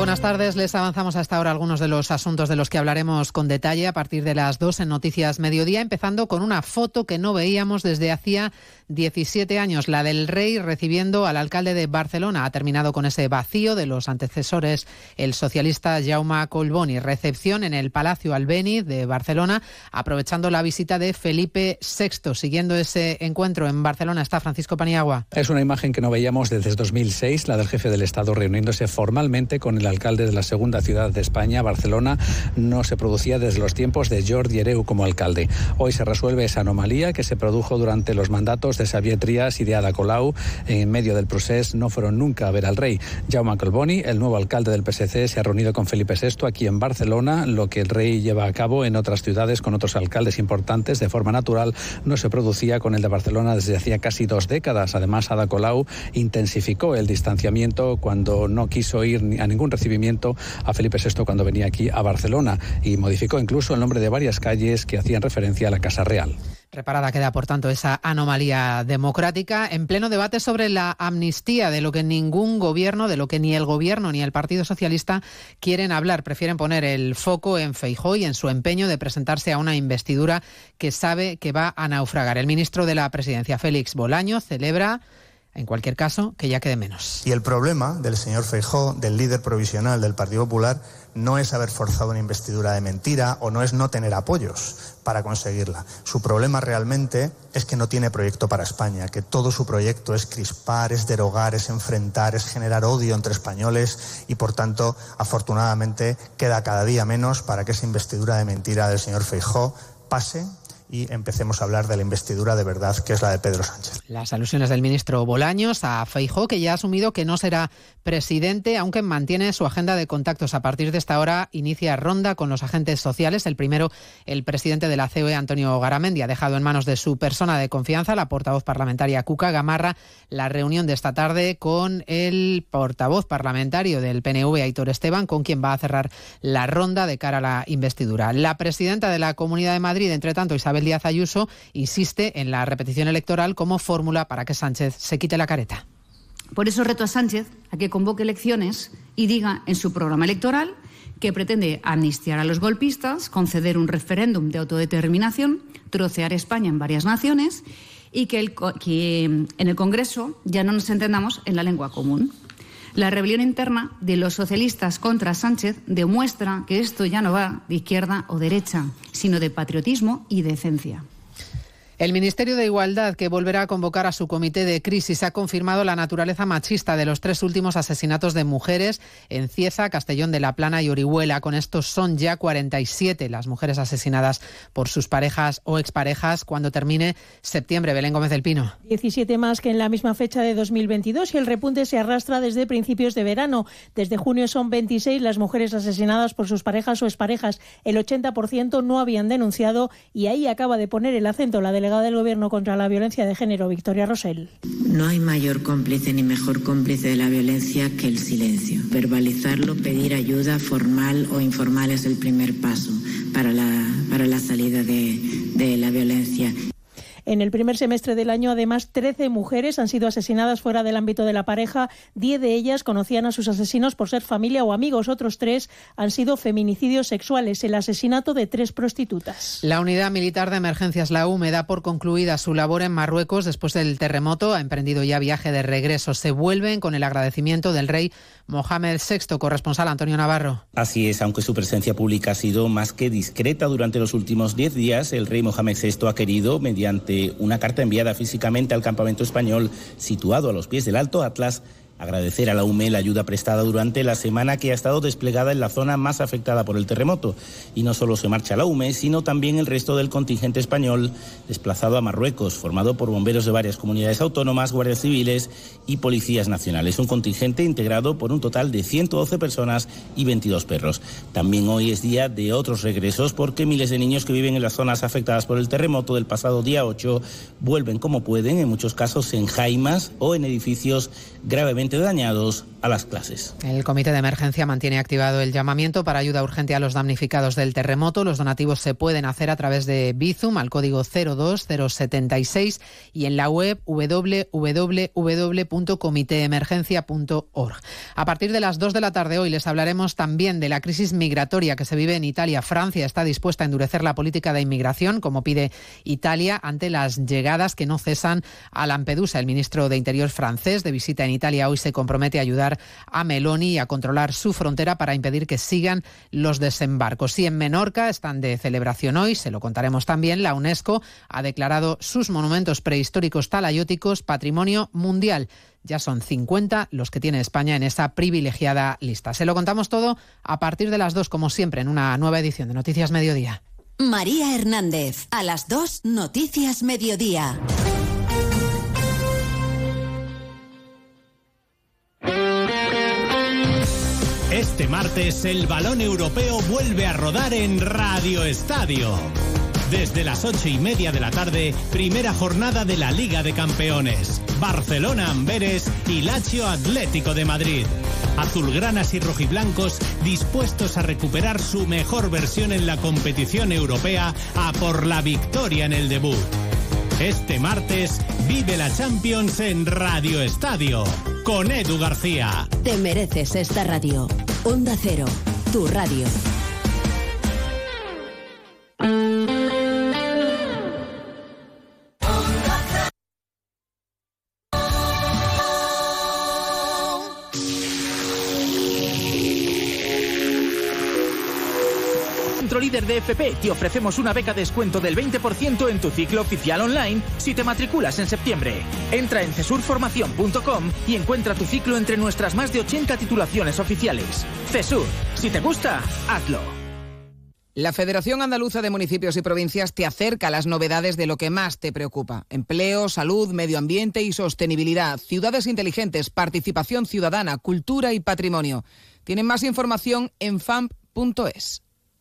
Buenas tardes. Les avanzamos hasta ahora algunos de los asuntos de los que hablaremos con detalle a partir de las dos en Noticias Mediodía, empezando con una foto que no veíamos desde hacía 17 años, la del rey recibiendo al alcalde de Barcelona. Ha terminado con ese vacío de los antecesores, el socialista Jaume Colboni. Recepción en el Palacio Albéniz de Barcelona, aprovechando la visita de Felipe VI. Siguiendo ese encuentro en Barcelona está Francisco Paniagua. Es una imagen que no veíamos desde 2006, la del jefe del Estado reuniéndose formalmente con el alcalde de la segunda ciudad de España, Barcelona, no se producía desde los tiempos de Jordi Hereu como alcalde. Hoy se resuelve esa anomalía que se produjo durante los mandatos de Xavier Trias y de Colau. En medio del proceso no fueron nunca a ver al rey. Jaume Colboni, el nuevo alcalde del PSC, se ha reunido con Felipe VI aquí en Barcelona, lo que el rey lleva a cabo en otras ciudades con otros alcaldes importantes de forma natural no se producía con el de Barcelona desde hacía casi dos décadas. Además, Ada Colau intensificó el distanciamiento cuando no quiso ir a ningún recibimiento a Felipe VI cuando venía aquí a Barcelona y modificó incluso el nombre de varias calles que hacían referencia a la Casa Real. Reparada queda, por tanto, esa anomalía democrática en pleno debate sobre la amnistía, de lo que ningún gobierno, de lo que ni el gobierno ni el Partido Socialista quieren hablar. Prefieren poner el foco en Feijó y en su empeño de presentarse a una investidura que sabe que va a naufragar. El ministro de la Presidencia, Félix Bolaño, celebra en cualquier caso, que ya quede menos. Y el problema del señor Feijó, del líder provisional del Partido Popular, no es haber forzado una investidura de mentira o no es no tener apoyos para conseguirla. Su problema realmente es que no tiene proyecto para España, que todo su proyecto es crispar, es derogar, es enfrentar, es generar odio entre españoles y, por tanto, afortunadamente, queda cada día menos para que esa investidura de mentira del señor Feijó pase y empecemos a hablar de la investidura de verdad, que es la de Pedro Sánchez. Las alusiones del ministro Bolaños a Feijó, que ya ha asumido que no será presidente, aunque mantiene su agenda de contactos. A partir de esta hora inicia ronda con los agentes sociales. El primero, el presidente de la COE, Antonio Garamendi, ha dejado en manos de su persona de confianza, la portavoz parlamentaria Cuca Gamarra, la reunión de esta tarde con el portavoz parlamentario del PNV, Aitor Esteban, con quien va a cerrar la ronda de cara a la investidura. La presidenta de la Comunidad de Madrid, entre tanto, Isabel Díaz Ayuso, insiste en la repetición electoral como fórmula para que Sánchez se quite la careta. Por eso reto a Sánchez a que convoque elecciones y diga en su programa electoral que pretende amnistiar a los golpistas, conceder un referéndum de autodeterminación, trocear España en varias naciones y que, que en el Congreso ya no nos entendamos en la lengua común. La rebelión interna de los socialistas contra Sánchez demuestra que esto ya no va de izquierda o derecha, sino de patriotismo y decencia. El Ministerio de Igualdad, que volverá a convocar a su comité de crisis, ha confirmado la naturaleza machista de los tres últimos asesinatos de mujeres en Cieza, Castellón de la Plana y Orihuela. Con estos son ya 47 las mujeres asesinadas por sus parejas o exparejas cuando termine septiembre. Belén Gómez del Pino. 17 más que en la misma fecha de 2022 y el repunte se arrastra desde principios de verano. Desde junio son 26 las mujeres asesinadas por sus parejas o exparejas. El 80% no habían denunciado y ahí acaba de poner el acento la delegación del Gobierno contra la Violencia de Género, Victoria Rosell. No hay mayor cómplice ni mejor cómplice de la violencia que el silencio. Verbalizarlo, pedir ayuda formal o informal es el primer paso para la, para la salida de, de la violencia. En el primer semestre del año, además, 13 mujeres han sido asesinadas fuera del ámbito de la pareja. Diez de ellas conocían a sus asesinos por ser familia o amigos. Otros tres han sido feminicidios sexuales, el asesinato de tres prostitutas. La unidad militar de emergencias, la UME, da por concluida su labor en Marruecos después del terremoto. Ha emprendido ya viaje de regreso. Se vuelven con el agradecimiento del rey Mohamed VI, corresponsal Antonio Navarro. Así es, aunque su presencia pública ha sido más que discreta durante los últimos diez días, el rey Mohamed VI ha querido, mediante una carta enviada físicamente al campamento español situado a los pies del Alto Atlas, agradecer a la UME la ayuda prestada durante la semana que ha estado desplegada en la zona más afectada por el terremoto. Y no solo se marcha la UME, sino también el resto del contingente español desplazado a Marruecos, formado por bomberos de varias comunidades autónomas, guardias civiles y policías nacionales. Un contingente integrado por un total de 112 personas y 22 perros. También hoy es día de otros regresos porque miles de niños que viven en las zonas afectadas por el terremoto del pasado día 8 vuelven como pueden, en muchos casos en jaimas o en edificios gravemente dañados a las clases. El comité de emergencia mantiene activado el llamamiento para ayuda urgente a los damnificados del terremoto. Los donativos se pueden hacer a través de Bizum al código 02076 y en la web www.comiteemergencia.org. A partir de las 2 de la tarde hoy les hablaremos también de la crisis migratoria que se vive en Italia. Francia está dispuesta a endurecer la política de inmigración, como pide Italia, ante las llegadas que no cesan a Lampedusa. El ministro de Interior francés de visita en Italia hoy se compromete a ayudar a Meloni a controlar su frontera para impedir que sigan los desembarcos. Y en Menorca están de celebración hoy, se lo contaremos también, la UNESCO ha declarado sus monumentos prehistóricos talayóticos patrimonio mundial. Ya son 50 los que tiene España en esa privilegiada lista. Se lo contamos todo a partir de las 2, como siempre, en una nueva edición de Noticias Mediodía. María Hernández, a las 2, Noticias Mediodía. Este martes el balón europeo vuelve a rodar en Radio Estadio. Desde las ocho y media de la tarde, primera jornada de la Liga de Campeones. Barcelona Amberes y Lazio Atlético de Madrid. Azulgranas y rojiblancos dispuestos a recuperar su mejor versión en la competición europea a por la victoria en el debut. Este martes vive la Champions en Radio Estadio con Edu García. Te mereces esta radio. Onda Cero, tu radio. De FP te ofrecemos una beca de descuento del 20% en tu ciclo oficial online si te matriculas en septiembre. Entra en cesurformación.com y encuentra tu ciclo entre nuestras más de 80 titulaciones oficiales. CESUR, si te gusta, hazlo. La Federación Andaluza de Municipios y Provincias te acerca a las novedades de lo que más te preocupa. Empleo, salud, medio ambiente y sostenibilidad, ciudades inteligentes, participación ciudadana, cultura y patrimonio. Tienen más información en famp.es.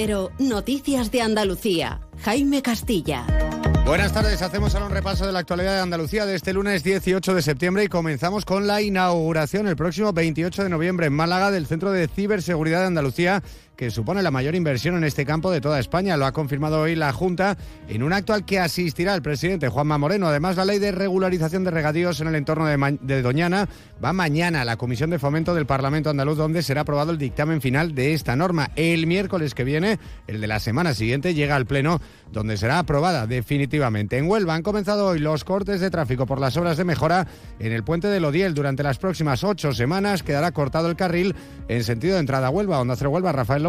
Cero, Noticias de Andalucía. Jaime Castilla. Buenas tardes, hacemos ahora un repaso de la actualidad de Andalucía de este lunes 18 de septiembre y comenzamos con la inauguración el próximo 28 de noviembre en Málaga del Centro de Ciberseguridad de Andalucía que supone la mayor inversión en este campo de toda España. Lo ha confirmado hoy la Junta en un acto al que asistirá el presidente Juanma Moreno. Además, la ley de regularización de regadíos en el entorno de, Doñana va mañana a la Comisión de Fomento del Parlamento Andaluz, donde será aprobado el dictamen final de esta norma. El miércoles que viene, el de la semana siguiente, llega al Pleno, donde será aprobada definitivamente. En Huelva han comenzado hoy los cortes de tráfico por las obras de mejora en el puente de Lodiel. Durante las próximas ocho semanas quedará cortado el carril en sentido de entrada a Huelva. Onda Cero Huelva, Rafael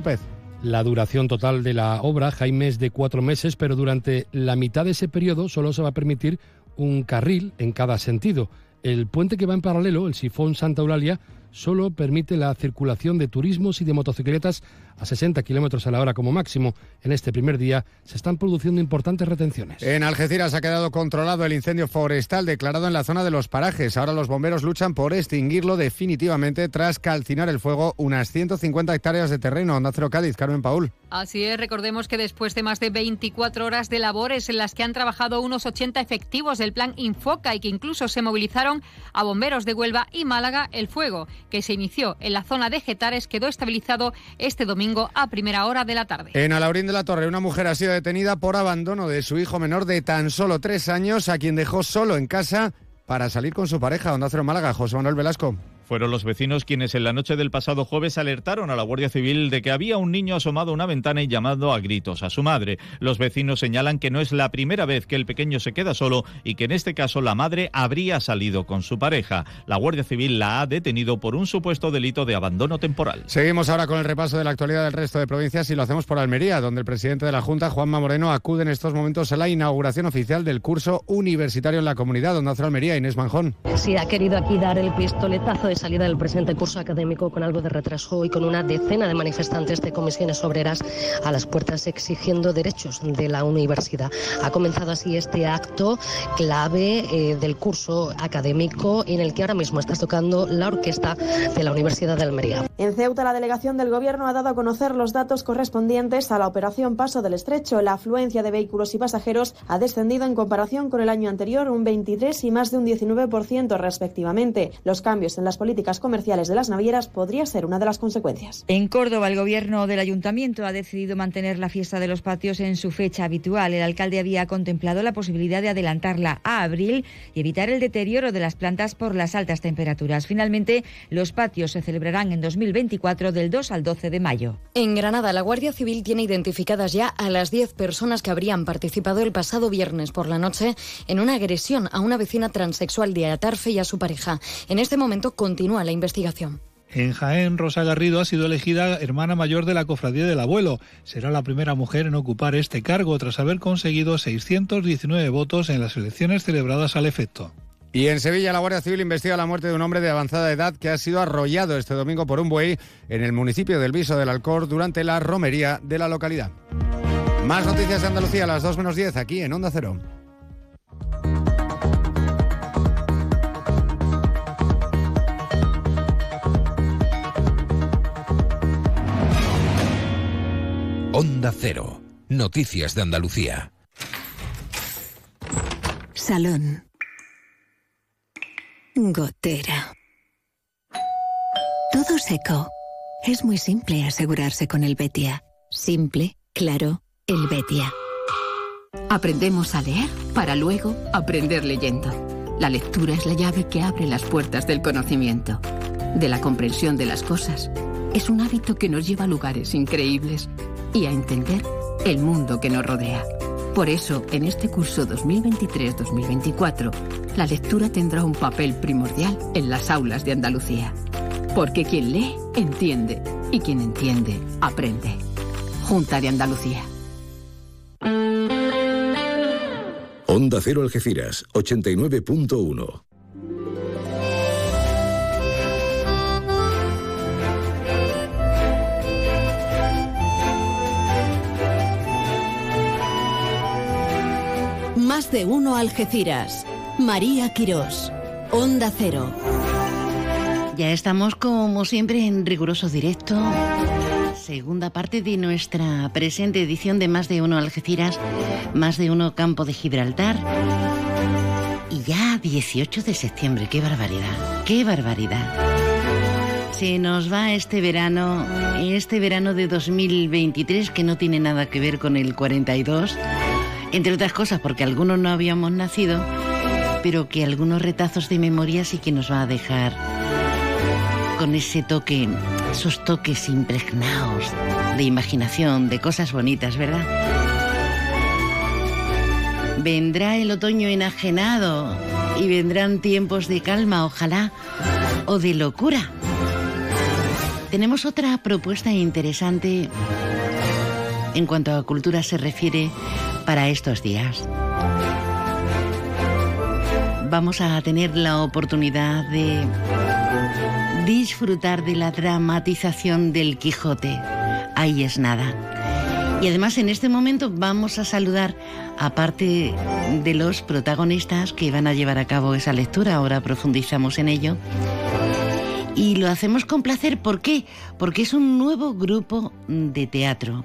La duración total de la obra, Jaime, es de cuatro meses, pero durante la mitad de ese periodo solo se va a permitir un carril en cada sentido. El puente que va en paralelo, el sifón Santa Eulalia, solo permite la circulación de turismos y de motocicletas a 60 kilómetros a la hora como máximo. En este primer día se están produciendo importantes retenciones. En Algeciras ha quedado controlado el incendio forestal declarado en la zona de los parajes. Ahora los bomberos luchan por extinguirlo definitivamente tras calcinar el fuego unas 150 hectáreas de terreno. Onda Cero Cádiz, Carmen Paul. Así es, recordemos que después de más de 24 horas de labores en las que han trabajado unos 80 efectivos del plan Infoca y que incluso se movilizaron a bomberos de Huelva y Málaga, el fuego que se inició en la zona de Getares quedó estabilizado este domingo a primera hora de la tarde. En Alaurín de la Torre, una mujer ha sido detenida por abandono de su hijo menor de tan solo tres años, a quien dejó solo en casa para salir con su pareja. Onda Cero Málaga, José Manuel Velasco. Fueron los vecinos quienes en la noche del pasado jueves alertaron a la Guardia Civil de que había un niño asomado a una ventana y llamando a gritos a su madre. Los vecinos señalan que no es la primera vez que el pequeño se queda solo y que en este caso la madre habría salido con su pareja. La Guardia Civil la ha detenido por un supuesto delito de abandono temporal. Seguimos ahora con el repaso de la actualidad del resto de provincias y lo hacemos por Almería, donde el presidente de la Junta, Juanma Moreno, acude en estos momentos a la inauguración oficial del curso universitario en la comunidad, donde hace Almería, Inés Manjón. Sí, ha querido aquí dar el pistoletazo de salida del presente curso académico con algo de retraso y con una decena de manifestantes de comisiones obreras a las puertas exigiendo derechos de la universidad. Ha comenzado así este acto clave eh, del curso académico en el que ahora mismo está tocando la orquesta de la Universidad de Almería. En Ceuta, la delegación del Gobierno ha dado a conocer los datos correspondientes a la operación Paso del Estrecho. La afluencia de vehículos y pasajeros ha descendido en comparación con el año anterior un 23 y más de un 19% respectivamente. Los cambios en las políticas comerciales de las navieras podría ser una de las consecuencias. En Córdoba, el gobierno del ayuntamiento ha decidido mantener la fiesta de los patios en su fecha habitual. El alcalde había contemplado la posibilidad de adelantarla a abril y evitar el deterioro de las plantas por las altas temperaturas. Finalmente, los patios se celebrarán en 2024 del 2 al 12 de mayo. En Granada, la Guardia Civil tiene identificadas ya a las 10 personas que habrían participado el pasado viernes por la noche en una agresión a una vecina transexual de Atarfe y a su pareja. En este momento continúa la investigación. En Jaén, Rosa Garrido ha sido elegida hermana mayor de la Cofradía del Abuelo. Será la primera mujer en ocupar este cargo tras haber conseguido 619 votos en las elecciones celebradas al efecto. Y en Sevilla, la Guardia Civil investiga la muerte de un hombre de avanzada edad que ha sido arrollado este domingo por un buey en el municipio del Viso del Alcor durante la romería de la localidad. Más noticias de Andalucía a las 2 menos 10 aquí en Onda Cero. Onda Cero. Noticias de Andalucía. Salón. Gotera. Todo seco. Es muy simple asegurarse con el Betia. Simple, claro, el Betia. Aprendemos a leer para luego aprender leyendo. La lectura es la llave que abre las puertas del conocimiento, de la comprensión de las cosas. Es un hábito que nos lleva a lugares increíbles y a entender el mundo que nos rodea. Por eso, en este curso 2023-2024, la lectura tendrá un papel primordial en las aulas de Andalucía. Porque quien lee, entiende. Y quien entiende, aprende. Junta de Andalucía. Onda Cero Algeciras, 89.1. Más de uno Algeciras. María Quirós. Onda Cero. Ya estamos como siempre en riguroso directo. Segunda parte de nuestra presente edición de Más de uno Algeciras, Más de uno Campo de Gibraltar. Y ya 18 de septiembre, qué barbaridad, qué barbaridad. Se nos va este verano, este verano de 2023 que no tiene nada que ver con el 42 entre otras cosas porque algunos no habíamos nacido, pero que algunos retazos de memoria sí que nos va a dejar con ese toque, esos toques impregnados de imaginación, de cosas bonitas, ¿verdad? Vendrá el otoño enajenado y vendrán tiempos de calma, ojalá, o de locura. Tenemos otra propuesta interesante en cuanto a cultura se refiere para estos días. Vamos a tener la oportunidad de disfrutar de la dramatización del Quijote. Ahí es nada. Y además en este momento vamos a saludar, aparte de los protagonistas que van a llevar a cabo esa lectura, ahora profundizamos en ello, y lo hacemos con placer. ¿Por qué? Porque es un nuevo grupo de teatro.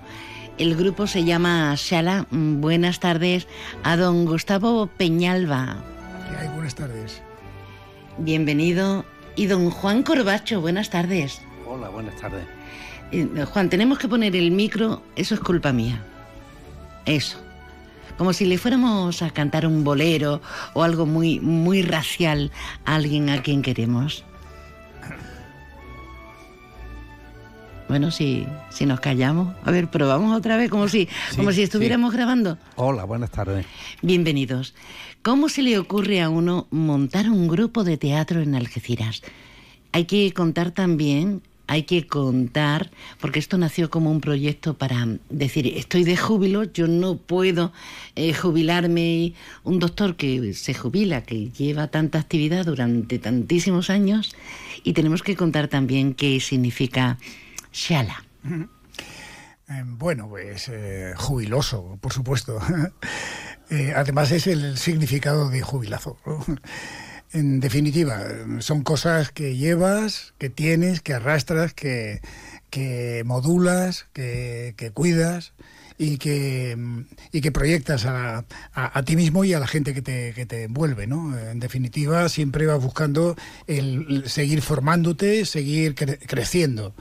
El grupo se llama Shala. Buenas tardes a don Gustavo Peñalba. ¿Qué hay? Buenas tardes. Bienvenido. Y don Juan Corbacho, buenas tardes. Hola, buenas tardes. Eh, Juan, tenemos que poner el micro, eso es culpa mía. Eso. Como si le fuéramos a cantar un bolero o algo muy, muy racial a alguien a quien queremos. Bueno, si, si nos callamos. A ver, probamos otra vez, como si, como si estuviéramos sí. grabando. Hola, buenas tardes. Bienvenidos. ¿Cómo se le ocurre a uno montar un grupo de teatro en Algeciras? Hay que contar también, hay que contar, porque esto nació como un proyecto para decir, estoy de júbilo, yo no puedo eh, jubilarme. Un doctor que se jubila, que lleva tanta actividad durante tantísimos años, y tenemos que contar también qué significa Shala. Eh, bueno, pues eh, jubiloso, por supuesto. eh, además es el significado de jubilazo. En definitiva, son cosas que llevas, que tienes, que arrastras, que, que modulas, que, que cuidas y que, y que proyectas a, a, a, ti mismo y a la gente que te, que te envuelve. ¿no? En definitiva, siempre vas buscando el, seguir formándote, seguir cre creciendo.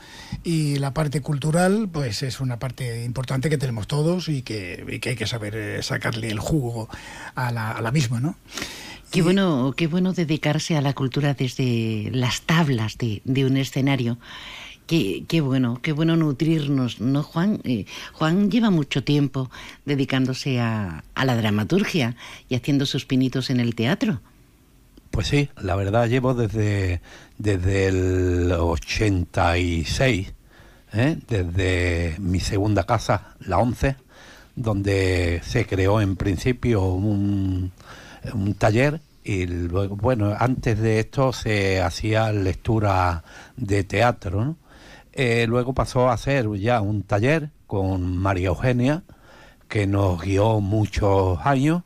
Y la parte cultural, pues es una parte importante que tenemos todos y que, y que hay que saber eh, sacarle el jugo a la, a la misma. ¿no? Qué bueno, qué bueno dedicarse a la cultura desde las tablas de, de un escenario. Qué, bueno, qué bueno nutrirnos, ¿no, Juan? Eh, Juan lleva mucho tiempo dedicándose a, a, la dramaturgia y haciendo sus pinitos en el teatro. Pues sí, la verdad llevo desde, desde el 86, ¿eh? desde mi segunda casa, la 11, donde se creó en principio un, un taller y luego, bueno, antes de esto se hacía lectura de teatro, ¿no? Eh, luego pasó a ser ya un taller con María Eugenia, que nos guió muchos años.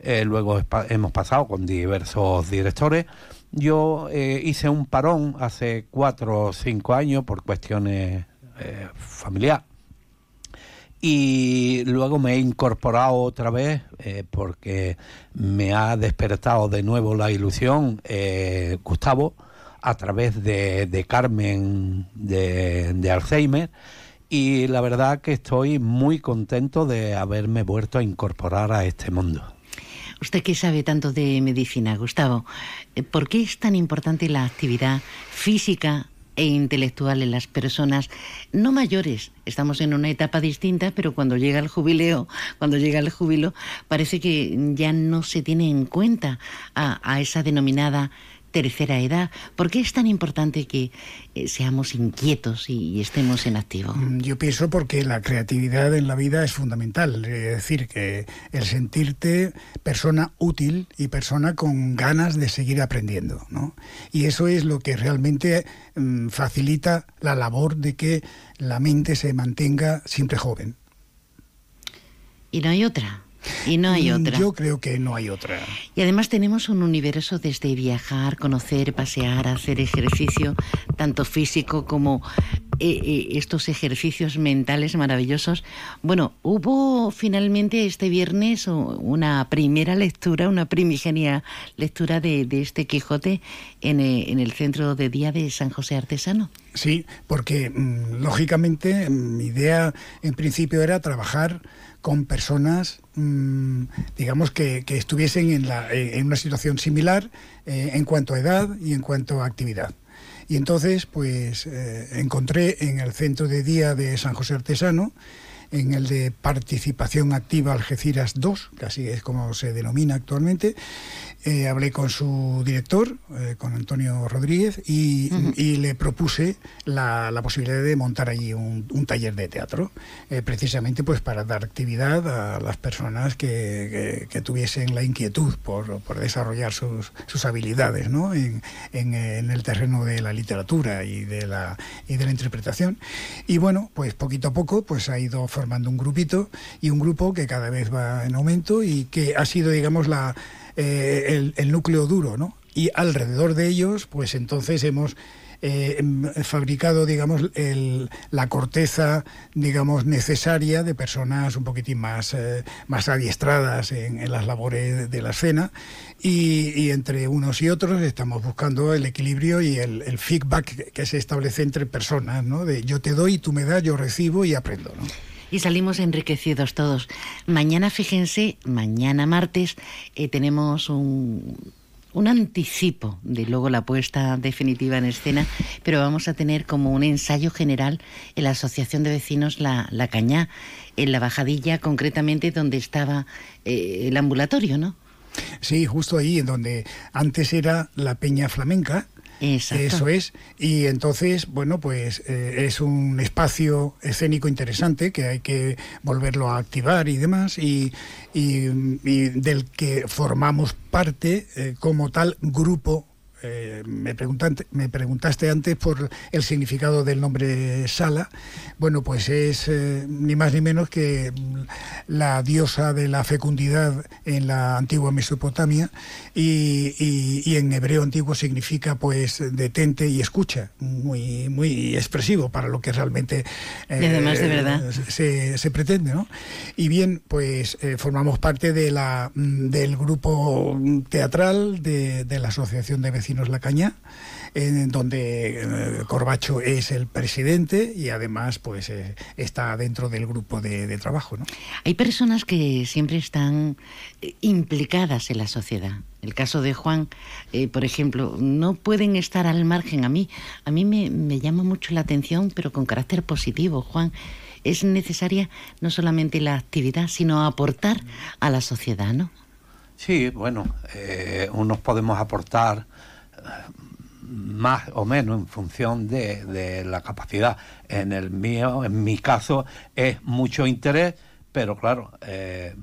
Eh, luego hemos pasado con diversos directores. Yo eh, hice un parón hace cuatro o cinco años por cuestiones familiares. Y luego me he incorporado otra vez porque me ha despertado de nuevo la ilusión Gustavo a través de, de Carmen de, Alzheimer y la verdad que estoy muy contento de haberme vuelto a incorporar a este mundo. Usted que sabe tanto de medicina, Gustavo, ¿por qué es tan importante la actividad física e intelectual en las personas no mayores? Estamos en una etapa distinta, pero cuando llega el jubileo, cuando llega el júbilo, parece que ya no se tiene en cuenta a esa denominada tercera edad. ¿Por qué es tan importante que eh, seamos inquietos y, y, estemos en activo? Yo pienso porque la creatividad en la vida es fundamental. Es decir, que el sentirte persona útil y persona con ganas de seguir aprendiendo. ¿no? Y eso es lo que realmente mm, facilita la labor de que la mente se mantenga siempre joven. ¿Y no hay otra? Y no hay otra. Yo creo que no hay otra. Y además tenemos un universo desde viajar, conocer, pasear, hacer ejercicio, tanto físico como eh, eh, estos ejercicios mentales maravillosos. Bueno, hubo finalmente este viernes una primera lectura, una primigenia lectura de, de este Quijote en, eh, en, el centro de día de San José Artesano. Sí, porque mmm, lógicamente mi idea en principio era trabajar con personas, mmm, digamos, que, que, estuviesen en, en, una situación similar eh, en cuanto a edad y en cuanto a actividad. Y entonces, pues, eh, encontré en el centro de día de San José Artesano en el de participación activa Algeciras 2, que así es como se denomina actualmente. Eh, hablé con su director, eh, con Antonio Rodríguez, y, y le propuse la, la, posibilidad de montar allí un, un taller de teatro, eh, precisamente pues para dar actividad a las personas que, que, que tuviesen la inquietud por, por desarrollar sus, sus habilidades ¿no? en, en, en, el terreno de la literatura y de la, y de la interpretación. Y bueno, pues poquito a poco pues ha ido formando un grupito y un grupo que cada vez va en aumento y que ha sido, digamos, la eh, el, el, núcleo duro, ¿no? Y alrededor de ellos, pues entonces hemos eh, fabricado, digamos, el, la corteza, digamos, necesaria de personas un poquitín más, eh, más adiestradas en, en, las labores de la escena y, y, entre unos y otros estamos buscando el equilibrio y el, el, feedback que se establece entre personas, ¿no? De yo te doy, tú me das, yo recibo y aprendo, ¿no? Y salimos enriquecidos todos. Mañana, fíjense, mañana martes eh, tenemos un, un anticipo de luego la puesta definitiva en escena, pero vamos a tener como un ensayo general en la Asociación de Vecinos La, la Cañá, en la bajadilla concretamente donde estaba eh, el ambulatorio, ¿no? Sí, justo ahí, en donde antes era la Peña Flamenca, Eso es. Y entonces, bueno, pues eh, es un espacio escénico interesante que hay que volverlo a activar y demás, y, y, y del que formamos parte eh, como tal grupo eh, me, preguntaste, me preguntaste antes por el significado del nombre Sala. Bueno, pues es eh, ni más ni menos que la diosa de la fecundidad en la antigua Mesopotamia y, y, y, en hebreo antiguo significa pues detente y escucha, muy, muy expresivo para lo que realmente eh, y además de verdad. Se, se, pretende. ¿no? Y bien, pues formamos parte de la, del grupo teatral de, de la Asociación de Vecinos La Caña, en donde eh, Corbacho es el presidente y además pues eh, está dentro del grupo de, de, trabajo. ¿no? Hay personas que siempre están eh, implicadas en la sociedad. El caso de Juan, eh, por ejemplo, no pueden estar al margen. A mí, a mí me, me llama mucho la atención, pero con carácter positivo, Juan es necesaria no solamente la actividad, sino aportar a la sociedad, ¿no? Sí, bueno, eh, unos podemos aportar más o menos en función de, la capacidad. En el mío, en mi caso, es mucho interés, pero claro, eh,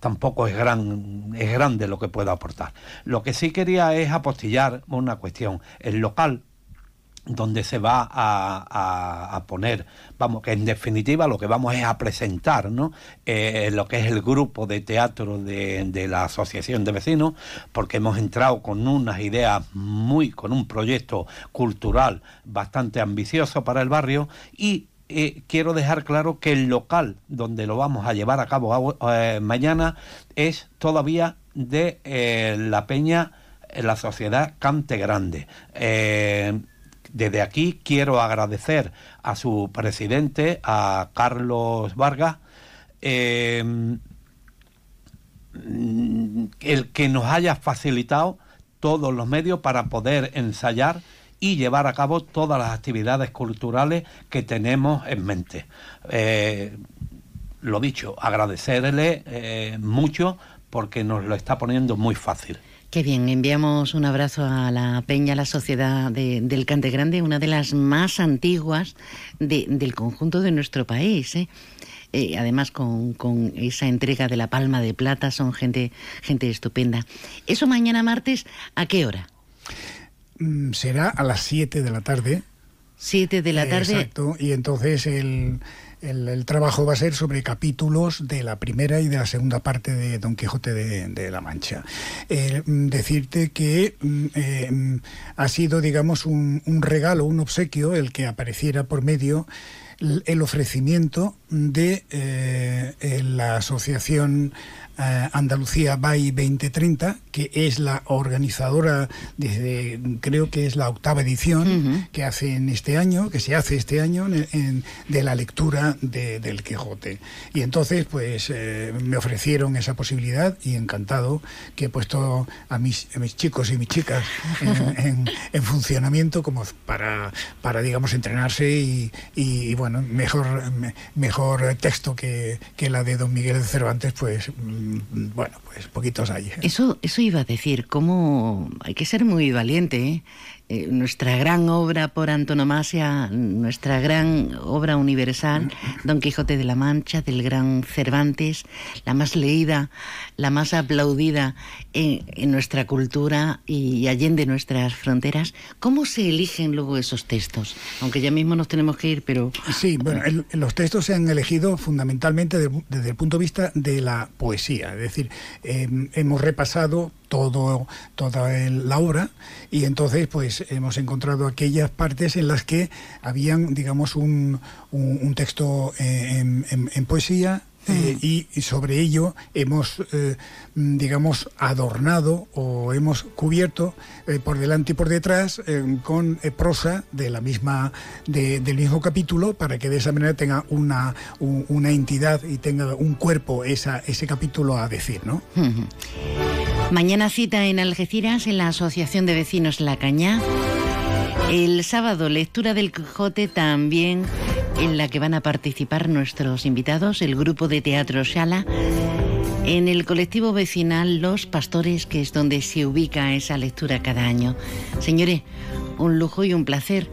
tampoco es gran es grande lo que puedo aportar. Lo que sí quería es apostillar una cuestión. El local donde se va a, a, poner, vamos, que en definitiva lo que vamos es a presentar, ¿no? Eh, lo que es el grupo de teatro de, de, la Asociación de Vecinos, porque hemos entrado con unas ideas muy, con un proyecto cultural bastante ambicioso para el barrio y eh, quiero dejar claro que el local donde lo vamos a llevar a cabo eh, mañana es todavía de la Peña, la Sociedad Cante Grande. Desde aquí quiero agradecer a su presidente, a Carlos Vargas, eh, el que nos haya facilitado todos los medios para poder ensayar y llevar a cabo todas las actividades culturales que tenemos en mente. Eh, lo dicho, agradecerle eh, mucho porque nos lo está poniendo muy fácil. Qué bien, enviamos un abrazo a la Peña, la Sociedad de, del Cante Grande, una de las más antiguas de, del conjunto de nuestro país. ¿eh? Eh, además, con, con, esa entrega de la Palma de Plata, son gente, gente estupenda. ¿Eso mañana martes a qué hora? Mm, será a las 7 de la tarde. 7 de la tarde. Exacto, y entonces el el, trabajo va a ser sobre capítulos de la primera y de la segunda parte de Don Quijote de, la Mancha. Eh, decirte que eh, ha sido, digamos, un, un regalo, un obsequio, el que apareciera por medio el ofrecimiento de eh, la asociación eh, Andalucía BAI 2030, que es la organizadora desde, creo que es la octava edición uh -huh. que hacen este año, que se hace este año en, en, de la lectura de, del Quijote. Y entonces, pues eh, me ofrecieron esa posibilidad y encantado que he puesto a mis, a mis chicos y mis chicas en, en- en funcionamiento como para, para digamos, entrenarse y, y, bueno, mejor, me- mejor texto que, que la de Don Miguel de Cervantes, pues bueno, pues poquitos hay. Eso, eso iba a decir, cómo hay que ser muy valiente. ¿eh? Eh, nuestra gran obra por antonomasia, nuestra gran obra universal, Don Quijote de la Mancha, del gran Cervantes, la más leída, la más aplaudida en, en nuestra cultura y allende nuestras fronteras. ¿Cómo se eligen luego esos textos? Aunque ya mismo nos tenemos que ir, pero... Sí, bueno, el- los textos se han elegido fundamentalmente de- desde el punto de vista de la poesía, es decir, eh, hemos repasado todo, toda el- la obra y entonces pues hemos encontrado aquellas partes en las que habían, digamos, un, un- un texto eh, en, poesía. Eh, y, y sobre ello hemos, eh, mm, digamos, adornado o hemos cubierto eh, por delante y por detrás con prosa de la misma, de- del mismo capítulo para que de esa manera tenga una, un- una entidad y tenga un cuerpo esa, ese capítulo a decir, ¿no? Mañana cita en Algeciras en la Asociación de Vecinos La Cañá. El sábado lectura del Quijote también en la que van a participar nuestros invitados, el grupo de teatro Shala, en el colectivo vecinal Los Pastores, que es donde se ubica esa lectura cada año. Señores, un lujo y un placer.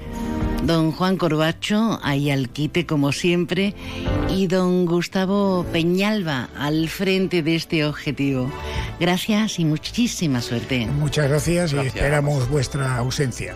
Don Juan Corbacho, ahí al quite como siempre, y don Gustavo Peñalba al frente de este objetivo. Gracias y muchísima suerte. Muchas gracias, y Gracias. esperamos vuestra ausencia.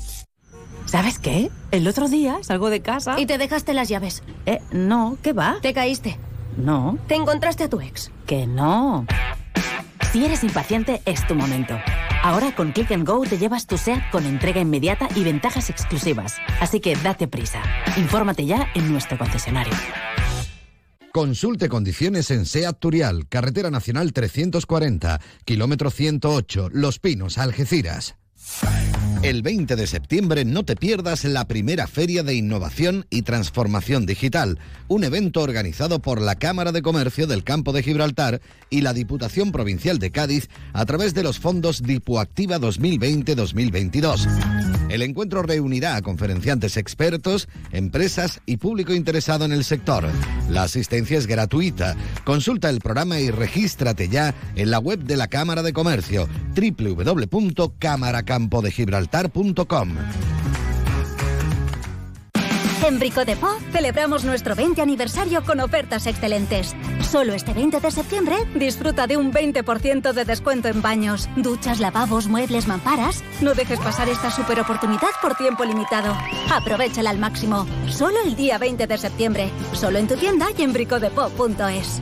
¿Sabes qué? El otro día salgo de casa. Y te dejaste las llaves. Eh, no, ¿qué va? Te caíste. No, Te encontraste a tu ex. que no. Si eres impaciente, es tu momento. Ahora con Click and Go te llevas tu SEAT con entrega inmediata y ventajas exclusivas. Así que date prisa. Infórmate ya en nuestro concesionario. Consulte condiciones en SEAT Turial, Carretera Nacional 340, kilómetro 108, Los Pinos, Algeciras. El 20 de septiembre no te pierdas la primera Feria de Innovación y Transformación Digital, un evento organizado por la Cámara de Comercio del Campo de Gibraltar y la Diputación Provincial de Cádiz a través de los fondos Dipuactiva 2020-2022. El encuentro reunirá a conferenciantes expertos, empresas y público interesado en el sector. La asistencia es gratuita. Consulta el programa y regístrate ya en la web de la Cámara de Comercio En Brico de celebramos nuestro 20 aniversario con ofertas excelentes. Solo este 20 de septiembre disfruta de un 20% de descuento en baños, duchas, lavabos, muebles, mamparas. No dejes pasar esta super oportunidad por tiempo limitado. Aprovechala al máximo. Solo el día 20 de septiembre. Solo en tu tienda y en bricodepo.es.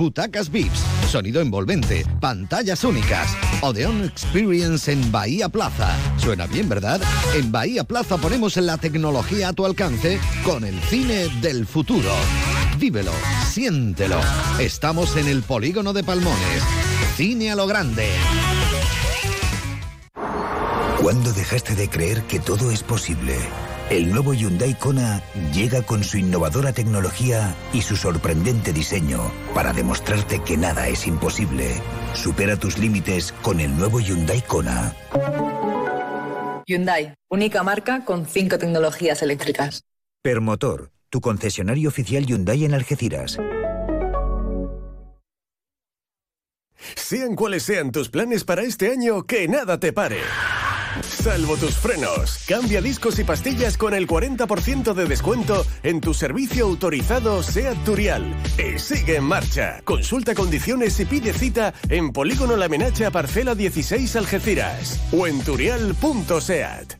Butacas VIPs, sonido envolvente, pantallas únicas. Odeon Experience en Bahía Plaza. Suena bien, ¿verdad? En Bahía Plaza ponemos la tecnología a tu alcance con el cine del futuro. Vívelo, siéntelo. Estamos en el polígono de Palmones. Cine a lo grande. ¿Cuándo dejaste de creer que todo es posible? El nuevo Hyundai Kona llega con su innovadora tecnología y su sorprendente diseño para demostrarte que nada es imposible. Supera tus límites con el nuevo Hyundai Kona. Hyundai, única marca con cinco tecnologías eléctricas. Permotor, tu concesionario oficial Hyundai en Algeciras. Sean cuales sean tus planes para este año, que nada te pare. Salvo tus frenos. Cambia discos y pastillas con el 40% de descuento en tu servicio autorizado SEAT Turial. Y sigue en marcha. Consulta condiciones y pide cita en Polígono La Menacha Parcela 16 Algeciras o en turial.seat.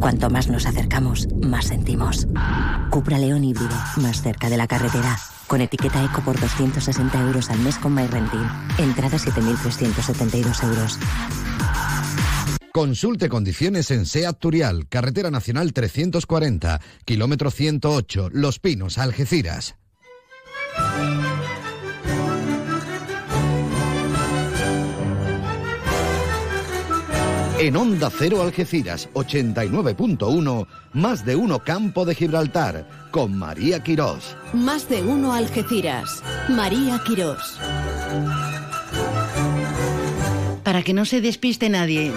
Cuanto más nos acercamos, más sentimos. Cupra León híbrido, más cerca de la carretera. Con etiqueta Eco por 260 euros al mes con MyRenting. Entrada 7.372 euros. Consulte condiciones en SEAT Turial, Carretera Nacional 340, kilómetro 108, Los Pinos, Algeciras. En Onda Cero Algeciras 89.1, más de uno Campo de Gibraltar, con María Quirós. Más de uno Algeciras. María Quirós. Para que no se despiste nadie,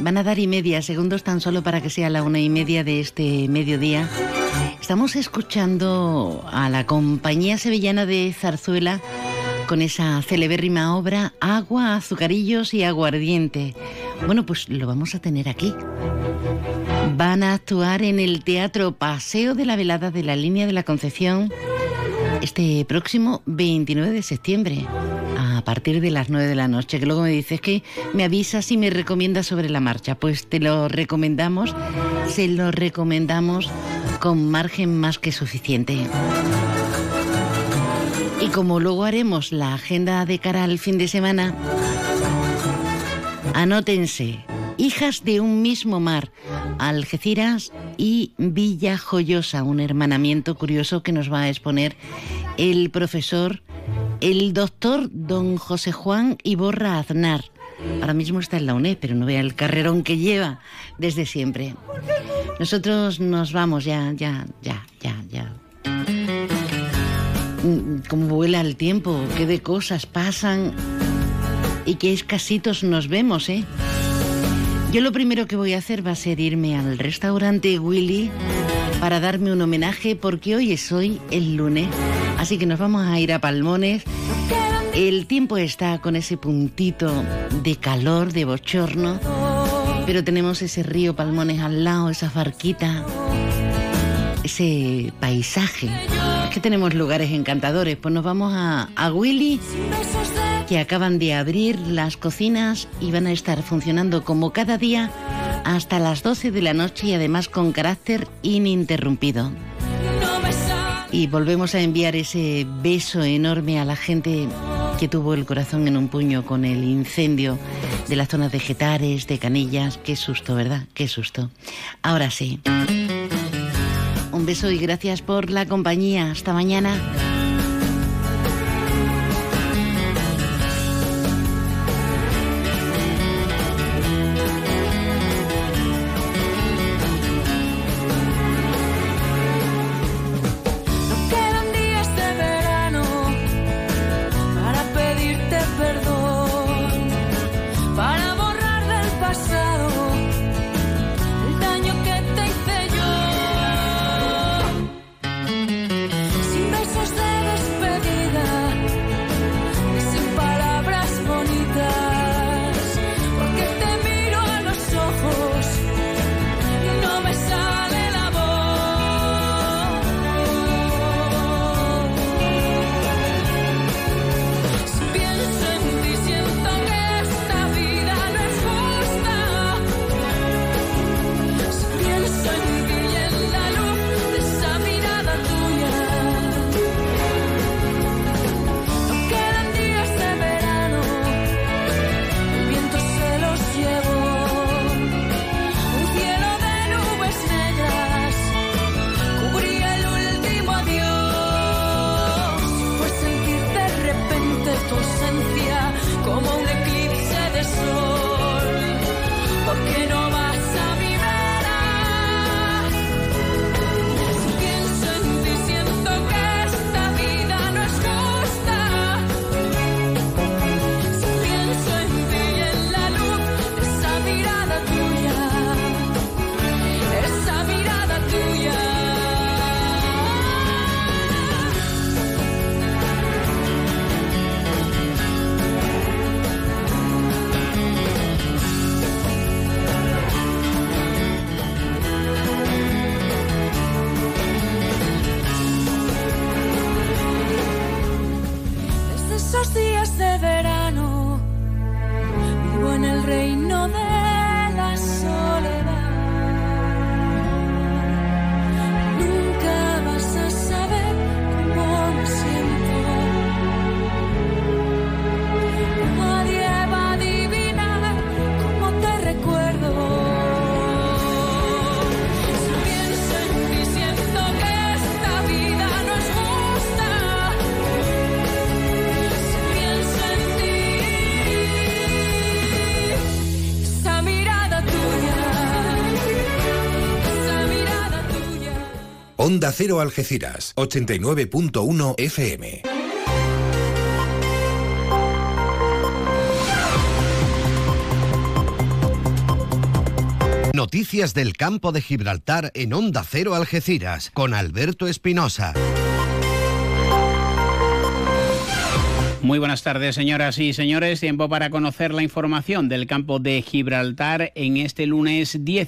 van a dar y media, segundos tan solo para que sea la una y media de este mediodía. Estamos escuchando a la compañía sevillana de Zarzuela con esa celebérrima obra Agua, Azucarillos y Aguardiente. Bueno, pues lo vamos a tener aquí. Van a actuar en el Teatro Paseo de la Velada de la Línea de la Concepción este próximo 29 de septiembre a partir de las 9 de la noche, que luego me dices que me avisas y me recomiendas sobre la marcha. Pues te lo recomendamos, se lo recomendamos con margen más que suficiente. Y como luego haremos la agenda de cara al fin de semana, anótense, hijas de un mismo mar, Algeciras y Villa Joyosa, un hermanamiento curioso que nos va a exponer el profesor, el doctor don José Juan Iborra Aznar. Ahora mismo está en la UNED, pero no vea el carrerón que lleva desde siempre. Nosotros nos vamos ya, ya, ya, ya, ya. Mm, Cómo vuela el tiempo, qué de cosas pasan y qué escasitos nos vemos, ¿eh? Yo lo primero que voy a hacer va a ser irme al restaurante Willy para darme un homenaje porque hoy es hoy el lunes. Así que nos vamos a ir a Palmones. El tiempo está con ese puntito de calor, de bochorno, pero tenemos ese río Palmones al lado, esas barquitas, ese paisaje. Es que tenemos lugares encantadores. Pues nos vamos a, a Willy que acaban de abrir las cocinas y van a estar funcionando como cada día hasta las 12 de la noche y además con carácter ininterrumpido. Y volvemos a enviar ese beso enorme a la gente que tuvo el corazón en un puño con el incendio de la zona de Getares, de Canillas. Qué susto, ¿verdad? Qué susto. Ahora sí. Un beso y gracias por la compañía. Hasta mañana. Onda Cero Algeciras, 89.1 FM. Noticias del campo de Gibraltar en Onda Cero Algeciras con Alberto Espinosa. Muy buenas tardes, señoras y señores. Tiempo para conocer la información del campo de Gibraltar en este lunes 10